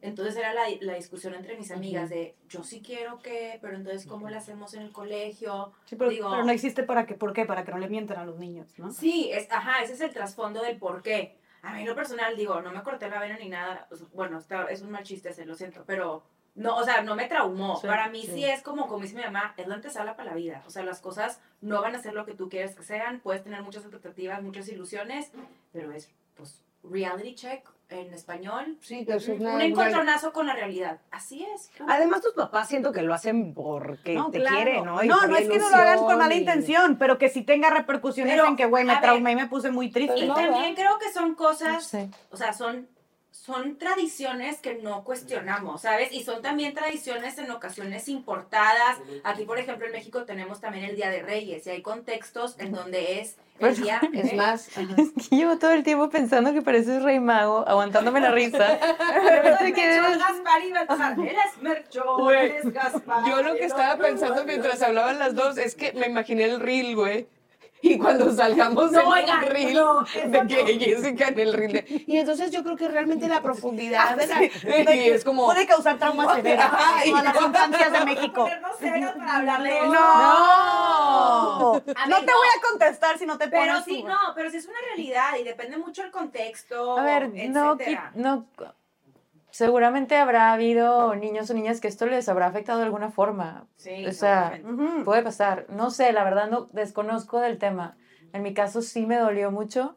Entonces era la, la discusión entre mis amigas de, yo sí quiero que, pero entonces ¿cómo lo hacemos en el colegio? Sí, pero, Digo- pero no existe para que, ¿por qué? Para que no le mientan a los niños, ¿no? Sí, es, ajá, ese es el trasfondo del por qué. A mí lo personal, digo, no me corté la vena ni nada. sea, Bueno, está, es un mal chiste ese, lo siento, pero no, o sea, no me traumó. Sí, para mí sí. sí. es como, como dice mi mamá, es la antesala para la vida. O sea, las cosas no van a ser lo que tú quieres que sean. Puedes tener muchas expectativas, muchas ilusiones, pero es, pues, reality check en español. Sí, que es Un nada. encontronazo con la realidad. Así es. Además, tus papás siento que lo hacen porque No, te claro. quieren, ¿no? Y No, no es que no lo hagan con mala y- intención, pero que sí tenga repercusiones Pero, en que, güey, me traumé y me puse muy triste. Y no, también creo que son cosas Sí. o sea, son, son tradiciones que no cuestionamos, ¿sabes? Y son también tradiciones en ocasiones importadas. Aquí, por ejemplo, en México tenemos también el Día de Reyes y hay contextos en donde es el día... Es ¿eh? más, Es que llevo todo el tiempo pensando que pareces rey mago, aguantándome la risa. Pero Melchor, quedas- Gaspar y Baltasar. Eres eres Gaspar. yo lo que estaba pensando mientras hablaban las dos es que me imaginé el reel, güey. Y cuando salgamos No, en el reel no, de que Jessica en el reel de- Y entonces yo creo que realmente la profundidad de la... Y es como... Puede causar traumas en todas las no. infancias de México. Para de eso. ¡No! A No ver, te voy a contestar si no te pones Pero sí, tú. no, pero sí es una realidad y depende mucho el contexto, A ver, no, etcétera. no, seguramente habrá habido niños o niñas que esto les habrá afectado de alguna forma. Sí, O sea. Puede pasar. No sé, la verdad no desconozco del tema. En mi caso sí me dolió mucho.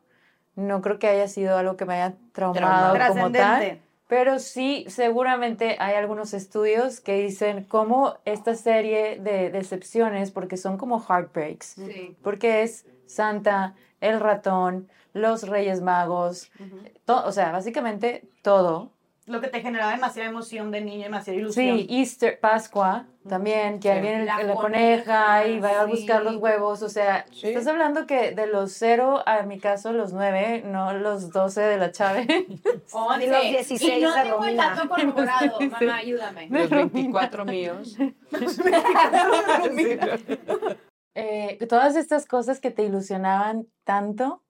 No creo que haya sido algo que me haya traumado como tal. Trascendente. Pero sí, seguramente hay algunos estudios que dicen cómo esta serie de decepciones, porque son como heartbreaks, Sí. porque es Santa, el ratón, los Reyes Magos, to- o sea, básicamente todo lo que te generaba demasiada emoción de niño, demasiada ilusión. Sí, Easter, Pascua, también, que ahí Sí. viene La la, coneja, coneja y va a buscar los huevos, o sea, Sí. estás hablando que de los cero, a mi caso, los nueve, no los doce de la chave. Once. Y los 16 Y no de tengo el Romina. dato corroborado. Mamá, ayúdame. Los 24 míos. Eh, todas estas cosas que te ilusionaban tanto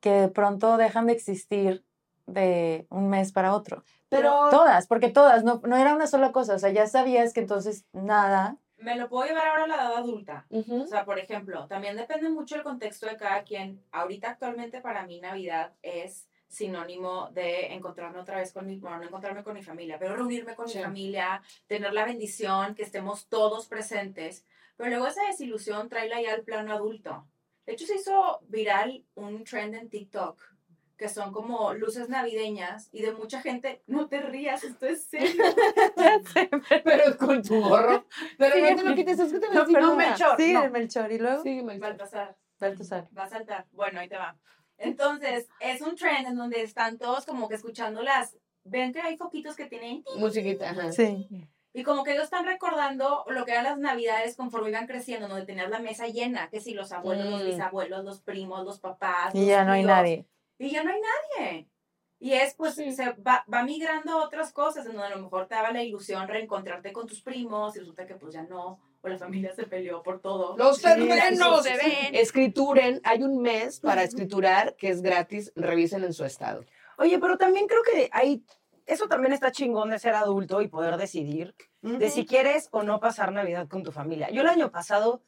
que de pronto dejan de existir de un mes para otro. Pero Todas, porque todas, no, no era una sola cosa, o sea, ya sabías que entonces nada. Me lo puedo llevar ahora a la edad adulta. O sea, por ejemplo, también depende mucho del contexto de cada quien. Ahorita actualmente para mí Navidad es sinónimo de encontrarme otra vez con mi, bueno, no encontrarme con mi familia, pero reunirme con Sí. mi familia, tener la bendición, que estemos todos presentes. Pero luego esa desilusión tráela ya al plano adulto. De hecho, se hizo viral un trend en TikTok que son como luces navideñas y de mucha gente, no te rías, esto es serio. pero con tu gorro. De repente lo quites, es que te No. Melchor, Sí, no. de Melchor, y luego Sí, Melchor. Baltasar. Baltasar. Va a saltar. Bueno, ahí te va. Entonces, es un trend en donde están todos como que escuchando las... Ven que hay foquitos que tienen... Musiquita, ajá. Sí. Y como que ellos están recordando lo que eran las navidades conforme iban creciendo, donde tenías la mesa llena, que si los abuelos, los Mm. bisabuelos, los primos, los papás. Y los ya no hay nadie. Y ya no hay nadie. Y es, pues, Sí. se va, va migrando a otras cosas, en donde a lo mejor te daba la ilusión reencontrarte con tus primos, y resulta que pues ya no, o la familia se peleó por todo. Los terrenos se ven. Escrituren. Hay un mes para escriturar que es gratis. Revisen en su estado. Oye, pero también creo que hay, eso también está chingón de ser adulto y poder decidir de si quieres o no pasar Navidad con tu familia. Yo el año pasado,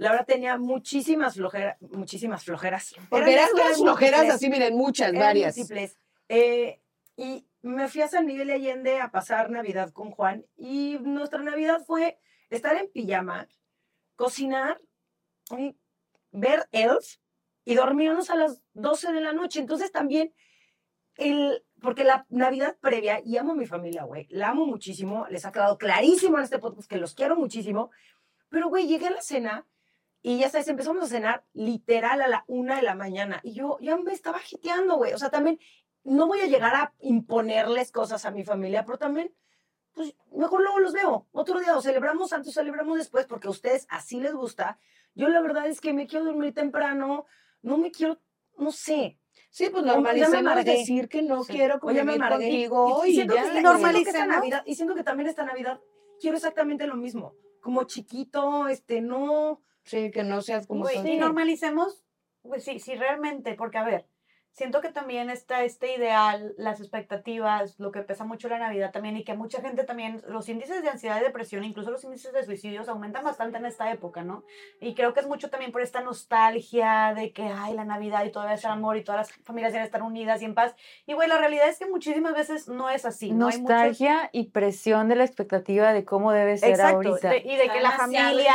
la verdad, tenía muchísimas flojeras, muchísimas flojeras. Porque eran eran flojeras múltiples, así, miren, muchas, eran varias. múltiples. Eh, y me fui a San Miguel de Allende a pasar Navidad con Juan y nuestra Navidad fue estar en pijama, cocinar, y ver Elf y dormirnos a las 12 de la noche. Entonces también el, porque la Navidad previa, y amo a mi familia, güey, la amo muchísimo, les ha quedado clarísimo en este podcast que los quiero muchísimo, pero, güey, llegué a la cena y ya sabes, empezamos a cenar literal a la una de la mañana y yo ya me estaba jeteando, güey, o sea, también no voy a llegar a imponerles cosas a mi familia, pero también, pues, mejor luego los veo, otro día, o celebramos antes, o celebramos después, porque a ustedes así les gusta, yo la verdad es que me quiero dormir temprano, no me quiero, no sé, Sí, pues me normalicemos decir que no Sí. quiero me convivir amargué. contigo y, y, siento ya. que y siento que normalicemos. Navidad, y siento que también esta Navidad quiero exactamente lo mismo, como chiquito, este, no, Sí, que no seas como Güey, y normalicemos, pues sí, sí, realmente, porque a ver, siento que también está este ideal, las expectativas, lo que pesa mucho la Navidad también, y que mucha gente también, los índices de ansiedad y depresión, incluso los índices de suicidios aumentan bastante en esta época, ¿no? Y creo que es mucho también por esta nostalgia de que, ay, la Navidad y todo ese amor y todas las familias deben estar unidas y en paz. Y, güey, la realidad es que muchísimas veces no es así, ¿no? Muchos- Nostalgia y presión de la expectativa de cómo debe ser Exacto, ahorita. de- y de Está que la familia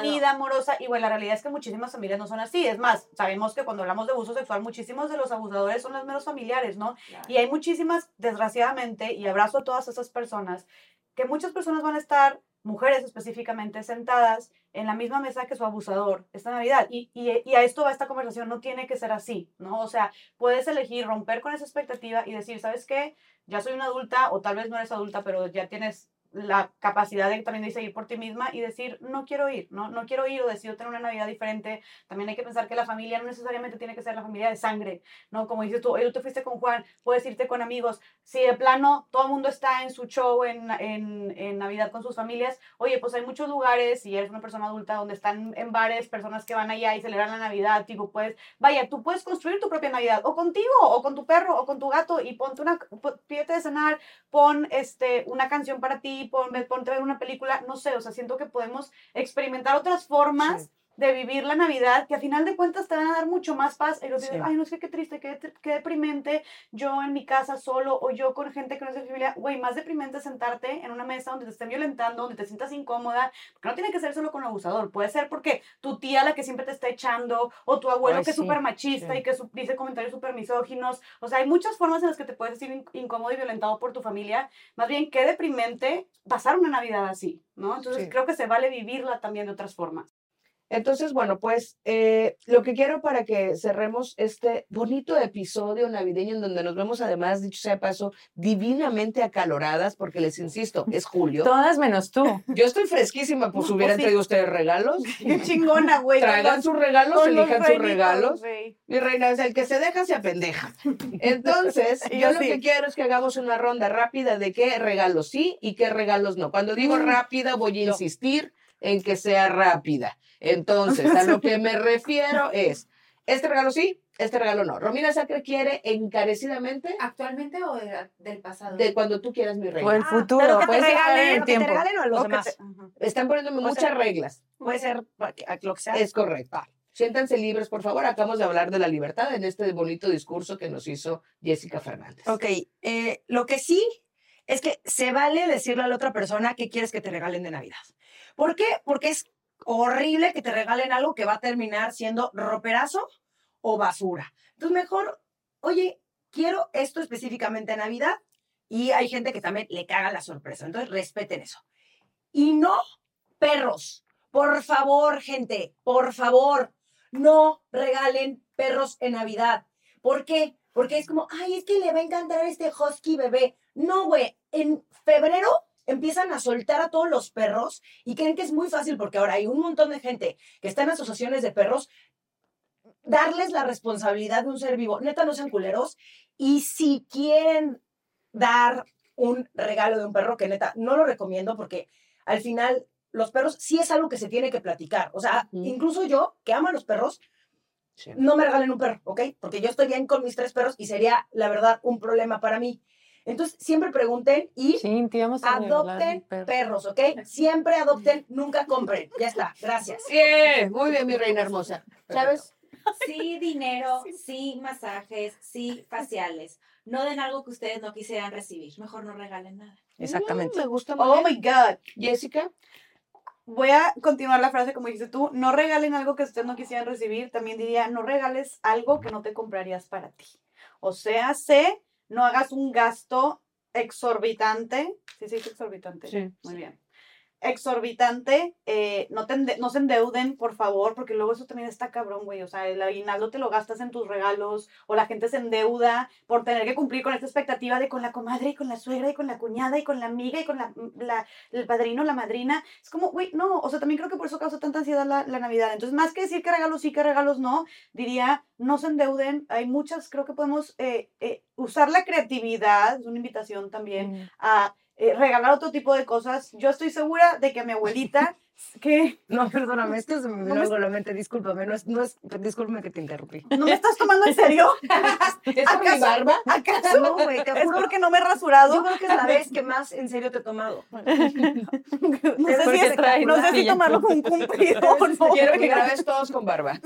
unida, amorosa, y bueno, la realidad es que muchísimas familias no son así. Es más, sabemos que cuando hablamos de abuso sexual, muchísimos de los abusadores son los menos familiares, ¿no? Y hay muchísimas, desgraciadamente, y abrazo a todas esas personas, que muchas personas van a estar, mujeres específicamente, sentadas en la misma mesa que su abusador esta Navidad. Y, y, y a esto va esta conversación, no tiene que ser así, ¿no? O sea, puedes elegir romper con esa expectativa y decir, ¿sabes qué? Ya soy una adulta, o tal vez no eres adulta, pero ya tienes la capacidad de también de seguir por ti misma y decir, no quiero ir, no, no quiero ir o decido tener una Navidad diferente. También hay que pensar que la familia no necesariamente tiene que ser la familia de sangre, ¿no? Como dices tú, oye, tú te fuiste con Juan, puedes irte con amigos. Si de plano todo el mundo está en su show en, en, en Navidad con sus familias, oye, pues hay muchos lugares, si eres una persona adulta, donde están en bares, personas que van allá y celebran la Navidad, tipo, pues, vaya, tú puedes construir tu propia Navidad, o contigo, o con tu perro, o con tu gato, y ponte una, pídete de cenar, pon este, una canción para ti, pon, ponte a ver una película, no sé, o sea, siento que podemos experimentar otras formas. De vivir la Navidad que a final de cuentas te van a dar mucho más paz. Y los Sí. ay, no que qué triste, qué, qué deprimente, yo en mi casa solo o yo con gente que no es de mi familia. Güey, más deprimente sentarte en una mesa donde te estén violentando, donde te sientas incómoda, porque no tiene que ser solo con el abusador, puede ser porque tu tía la que siempre te está echando, o tu abuelo Ay, que es súper machista sí. y que su- dice comentarios súper misóginos. O sea, hay muchas formas en las que te puedes sentir in- incómodo y violentado por tu familia. Más bien, qué deprimente pasar una Navidad así, ¿no? Entonces creo que se vale vivirla también de otras formas. Entonces, bueno, pues eh, lo que quiero para que cerremos este bonito episodio navideño en donde nos vemos además, dicho sea de paso, divinamente acaloradas, porque les insisto, es julio. Todas menos tú. Yo estoy fresquísima, pues No, hubieran sí. traído ustedes regalos. Qué chingona, güey. Traigan sus regalos, elijan sus regalos. Mi reina, es el que se deja, se apendeja. Entonces, yo yo lo sí. que quiero es que hagamos una ronda rápida de qué regalos sí y qué regalos no. Cuando digo Mm. rápida, voy a insistir en que sea rápida. Entonces, a lo que me refiero es, este regalo sí, este regalo no. Romina Sacre quiere encarecidamente ¿Actualmente o de- del pasado? de cuando tú quieras, mi O reina. el Ah, futuro. lo que te regalen, en el lo que te tiempo. regalen o a los O demás. te-. Están poniéndome puede muchas ser- reglas. Puede ser a lo que sea. Es correcto. Siéntanse libres, por favor. Acabamos de hablar de la libertad en este bonito discurso que nos hizo Jessica Fernández. Ok, eh, lo que sí es que se vale decirle a la otra persona qué quieres que te regalen de Navidad. ¿Por qué? Porque es horrible que te regalen algo que va a terminar siendo roperazo o basura. Entonces, mejor, oye, quiero esto específicamente en Navidad y hay gente que también le caga la sorpresa. Entonces, respeten eso. Y no, perros. Por favor, gente, por favor, no regalen perros en Navidad. ¿Por qué? Porque es como, ay, es que le va a encantar este husky bebé. No, güey, en febrero empiezan a soltar a todos los perros y creen que es muy fácil porque ahora hay un montón de gente que está en asociaciones de perros, darles la responsabilidad de un ser vivo. Neta, no sean culeros. Y si quieren dar un regalo de un perro, que neta, no lo recomiendo porque al final los perros sí es algo que se tiene que platicar. O sea, incluso yo, que amo a los perros, Sí. no me regalen un perro, ¿ok? Porque yo estoy bien con mis tres perros y sería, la verdad, un problema para mí. Entonces, siempre pregunten y Sí, adopten perro. perros, ¿ok? Siempre adopten, nunca compren. Ya está, gracias. Bien, muy bien, mi reina hermosa. ¿Sabes? Sí, dinero, sí, masajes, sí, faciales. No den algo que ustedes no quisieran recibir. Mejor no regalen nada. Exactamente. Mm, me gusta Oh bien. my God. Jessica. Voy a continuar la frase como dijiste tú. No regalen algo que ustedes no quisieran recibir. También diría, no regales algo que no te comprarías para ti. O sea, sé, no hagas un gasto exorbitante. Sí, sí, exorbitante. Sí. Muy bien. Exorbitante, eh, no, te no se endeuden, por favor, porque luego eso también está cabrón, güey. O sea, el aguinaldo te lo gastas en tus regalos, o la gente se endeuda por tener que cumplir con esta expectativa de con la comadre, y con la suegra, y con la cuñada, y con la amiga, y con la, la- el padrino, la madrina. Es como, güey, no, o sea, también creo que por eso causa tanta ansiedad la, la Navidad. Entonces, más que decir que regalos sí, que regalos no, diría, no se endeuden. Hay muchas, creo que podemos eh, eh, usar la creatividad, es una invitación también, Mm. a eh, regalar otro tipo de cosas. Yo estoy segura de que mi abuelita, que No, perdóname, es que se me No vino algo a la mente, discúlpame, no es, no es, discúlpame que te interrumpí. no me estás tomando en serio, ¿Es por barba? ¿acaso? No, güey, te Es juro. porque no me he rasurado. Yo creo que es la vez que más en serio te he tomado. No sé, si, es- no sé si tomarlo como un cumplido o no. Quiero que grabes todos con barba.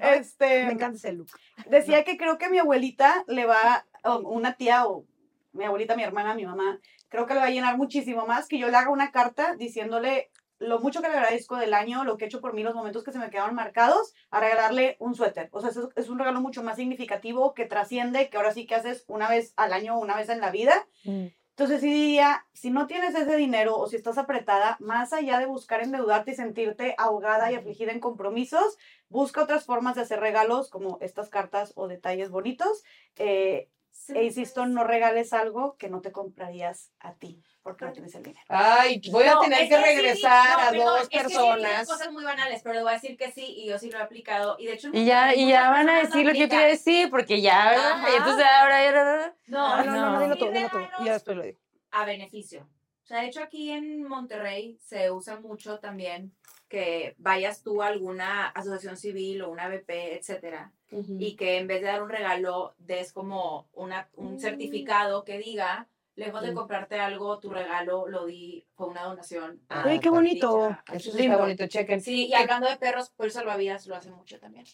Este, Me encanta ese look. decía que creo que mi abuelita le va, o una tía o mi abuelita, mi hermana, mi mamá, creo que le va a llenar muchísimo más que yo le haga una carta diciéndole lo mucho que le agradezco del año, lo que he hecho por mí, los momentos que se me quedaron marcados, a regalarle un suéter. O sea, eso es un regalo mucho más significativo que trasciende, que ahora sí que haces una vez al año una vez en la vida. Mm. Entonces sí diría, si no tienes ese dinero o si estás apretada, más allá de buscar endeudarte y sentirte ahogada y afligida en compromisos, busca otras formas de hacer regalos como estas cartas o detalles bonitos. eh, e insisto, no regales algo que no te comprarías a ti, porque no tienes el dinero. Ay, voy a No, tener es que sí, regresar no, a perdón, dos es que sí, personas. cosas muy banales, pero le voy a decir que sí y yo sí lo he aplicado. Y de hecho, Y ya, y ya van a personas decir lo que yo quería decir, porque ya, ¿verdad? Y entonces ahora ya... No, No, no, no, no. dilo sí tú, dilo tú. ya después lo digo. a beneficio. O sea, de hecho aquí en Monterrey se usa mucho también que vayas tú a alguna asociación civil o una BP, etcétera, y que en vez de dar un regalo des como una, un certificado que diga, lejos de Mm. comprarte algo, tu regalo lo di, fue una donación. Ay, qué bonito. dicha- Eso sí está bonito, chequen. Sí, y hablando de perros, pues salvavidas lo hace mucho también.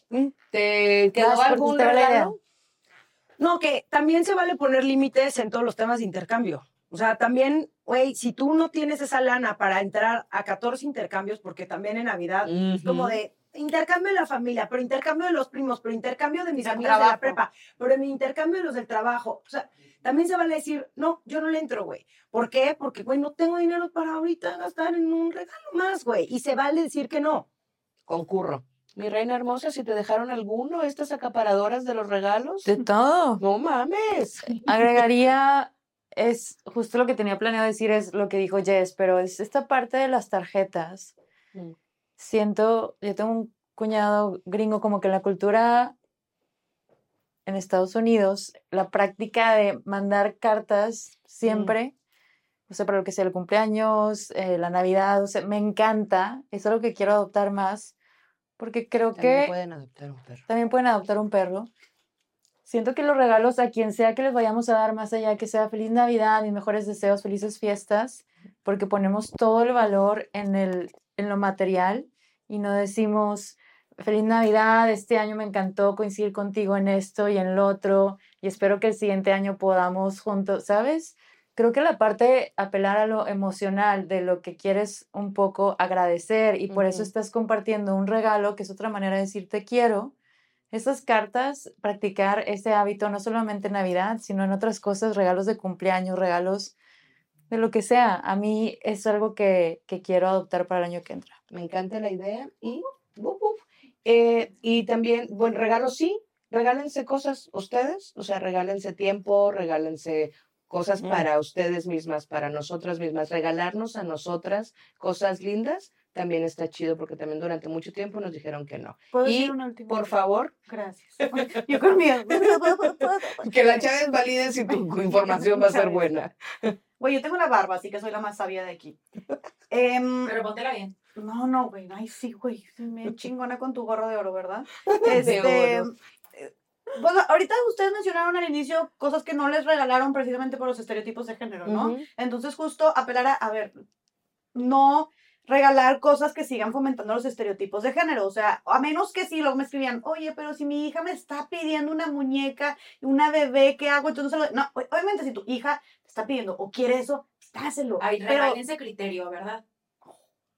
¿Te quedó algún regalo? No, que también se vale poner límites en todos los temas de intercambio. O sea, también, güey, si tú no tienes esa lana para entrar a 14 intercambios, porque también en Navidad es como de intercambio de la familia, pero intercambio de los primos, pero intercambio de mis Del amigas de la prepa, pero mi intercambio de los del trabajo. O sea, también se vale decir, no, yo no le entro, güey. ¿Por qué? Porque, güey, no tengo dinero para ahorita gastar en un regalo más, güey. Y se vale decir que no. concurro. Mi reina hermosa, si te dejaron alguno, estas acaparadoras de los regalos. De todo. No mames. Agregaría, es justo lo que tenía planeado decir, es lo que dijo Jess, pero es esta parte de las tarjetas. Mm. Siento, yo tengo un cuñado gringo como que en la cultura en Estados Unidos, la práctica de mandar cartas siempre, o sea, para lo que sea el cumpleaños, eh, la Navidad, o sea, me encanta, es algo que quiero adoptar más, porque creo También que pueden adoptar un perro. también pueden adoptar un perro. Siento que los regalos a quien sea que les vayamos a dar, más allá que sea feliz Navidad, mis mejores deseos, felices fiestas, porque ponemos todo el valor en, el, en lo material y no decimos feliz Navidad, este año me encantó coincidir contigo en esto y en lo otro y espero que el siguiente año podamos juntos, ¿sabes? Creo que la parte apelar a lo emocional de lo que quieres un poco agradecer y por eso estás compartiendo un regalo, que es otra manera de decir te quiero, esas cartas, practicar ese hábito no solamente en Navidad, sino en otras cosas, regalos de cumpleaños, regalos de lo que sea. A mí es algo que, que quiero adoptar para el año que entra. Me encanta la idea y. Eh, y también, bueno, regalos sí, regálense cosas ustedes, o sea, regálense tiempo, regálense cosas para ustedes mismas, para nosotras mismas, regalarnos a nosotras cosas lindas también está chido porque también durante mucho tiempo nos dijeron que no. ¿Puedo Y, decir una última? Por favor, Gracias. Yo con miedo. que la Chávez valide si tu información va a ser buena. Güey, yo tengo la barba, así que soy la más sabia de aquí. Em, Pero póntela bien. no, no, güey. Ay, sí, güey. Me chingona con tu gorro de oro, ¿verdad? De Este, oro. eh, Bueno, ahorita ustedes mencionaron al inicio cosas que no les regalaron precisamente por los estereotipos de género, ¿no? Entonces, justo apelar a, a ver, no regalar cosas que sigan fomentando los estereotipos de género. O sea, a menos que si luego me escribían, oye, pero si mi hija me está pidiendo una muñeca, una bebé, ¿qué hago? Entonces, no, no, obviamente si tu hija te está pidiendo o quiere eso, dáselo. Ay, pero, regálense criterio, ¿verdad?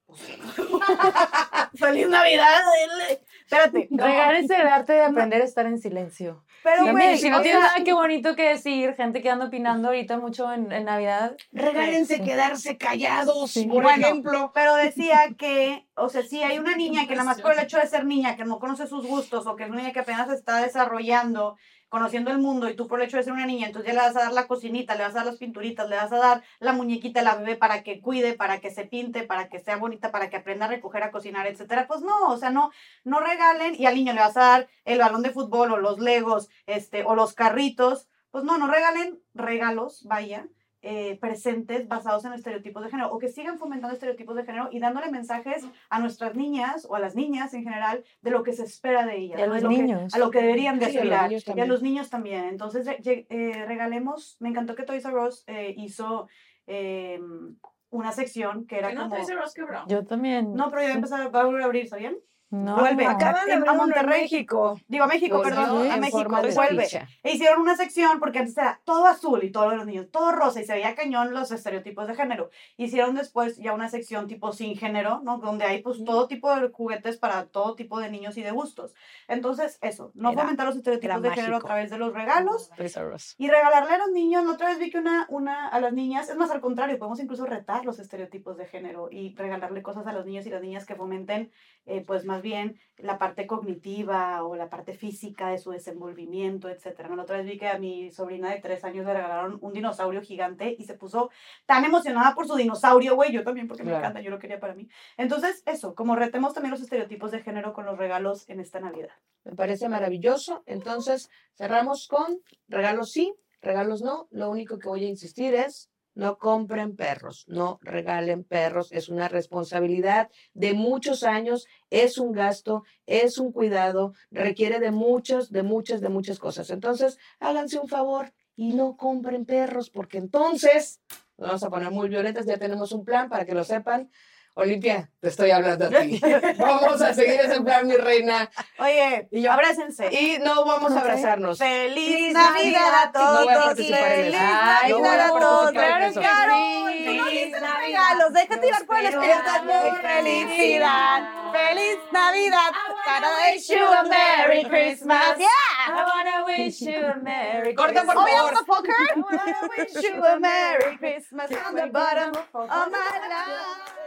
¡Feliz Navidad! dile. Espérate. no, el arte de aprender a estar en silencio. Pero, También, güey, si no tienes sea, nada que bonito que decir, gente que anda opinando ahorita mucho en, en Navidad. Regálense Sí. quedarse callados, Sí. por Bueno, ejemplo. Pero decía que, o sea, si hay una niña que nada más por el hecho de ser niña, que no conoce sus gustos, o que es una niña que apenas está desarrollando, conociendo el mundo, y tú por el hecho de ser una niña, entonces ya le vas a dar la cocinita, le vas a dar las pinturitas, le vas a dar la muñequita a la bebé para que cuide, para que se pinte, para que sea bonita, para que aprenda a recoger, a cocinar, etcétera. Pues no, o sea, no, no regalen, y al niño le vas a dar el balón de fútbol, o los legos, este, o los carritos. Pues no, no regalen regalos, vaya, eh, presentes basados en estereotipos de género o que sigan fomentando estereotipos de género y dándole mensajes a nuestras niñas o a las niñas en general de lo que se espera de ellas. Y a los lo que- niños. a lo que deberían de aspirar. y a los niños también. Entonces, eh, regalemos, me encantó que Toys R Us eh, hizo eh, una sección que era Que no como... Toys R Us quebró. Yo también. No, pero ya va a empezar, va a volver a abrir, ¿sabían? No. Vuelve. Acaban de abrir a Monterrey. México. Digo, a México, Volvió perdón, a en México, forma de vuelve. ficha. E hicieron una sección porque antes era todo azul y todos los niños, todo rosa y se veía cañón los estereotipos de género. Hicieron después ya una sección tipo sin género, ¿no? Donde hay pues todo tipo de juguetes para todo tipo de niños y de gustos. Entonces, eso, no Era- fomentar los estereotipos era de género a mágico. través de los regalos y regalarle a los niños. La otra vez vi que una, una, a las niñas, es más al contrario, podemos incluso retar los estereotipos de género y regalarle cosas a los niños y las niñas que fomenten, eh, pues más bien la parte cognitiva o la parte física de su desenvolvimiento, etcétera. ¿no? La otra vez vi que a mi sobrina de tres años le regalaron un dinosaurio gigante y se puso tan emocionada por su dinosaurio, güey. Yo también, porque me encanta, yo lo quería para mí. Entonces, eso, como retemos también los estereotipos de género con los regalos en esta Navidad. Me parece maravilloso. Entonces, cerramos con regalos sí, regalos no. Lo único que voy a insistir es no compren perros, no regalen perros. Es una responsabilidad de muchos años, es un gasto, es un cuidado, requiere de muchas, de muchas, de muchas cosas. Entonces, háganse un favor y no compren perros, porque entonces vamos a poner muy violentas. Ya tenemos un plan para que lo sepan. Olimpia, te estoy hablando a ti. Vamos a seguir ese plan, mi reina. Oye, Y yo- abrácense. Y no vamos a abrazarnos. ¡Feliz Navidad Navidad a a todos! No voy a participar en ¡Feliz No a Navidad a todos! ¡Claro! ¡Tú no Feliz dices ¡Felicidad! ¡Feliz Navidad! wanna wish you a Merry Christmas. ¡Yeah! I wanna wish you a Merry Corta, por. Oh, favor. motherfucker! I wanna wish you a Merry Christmas from the bottom of my life.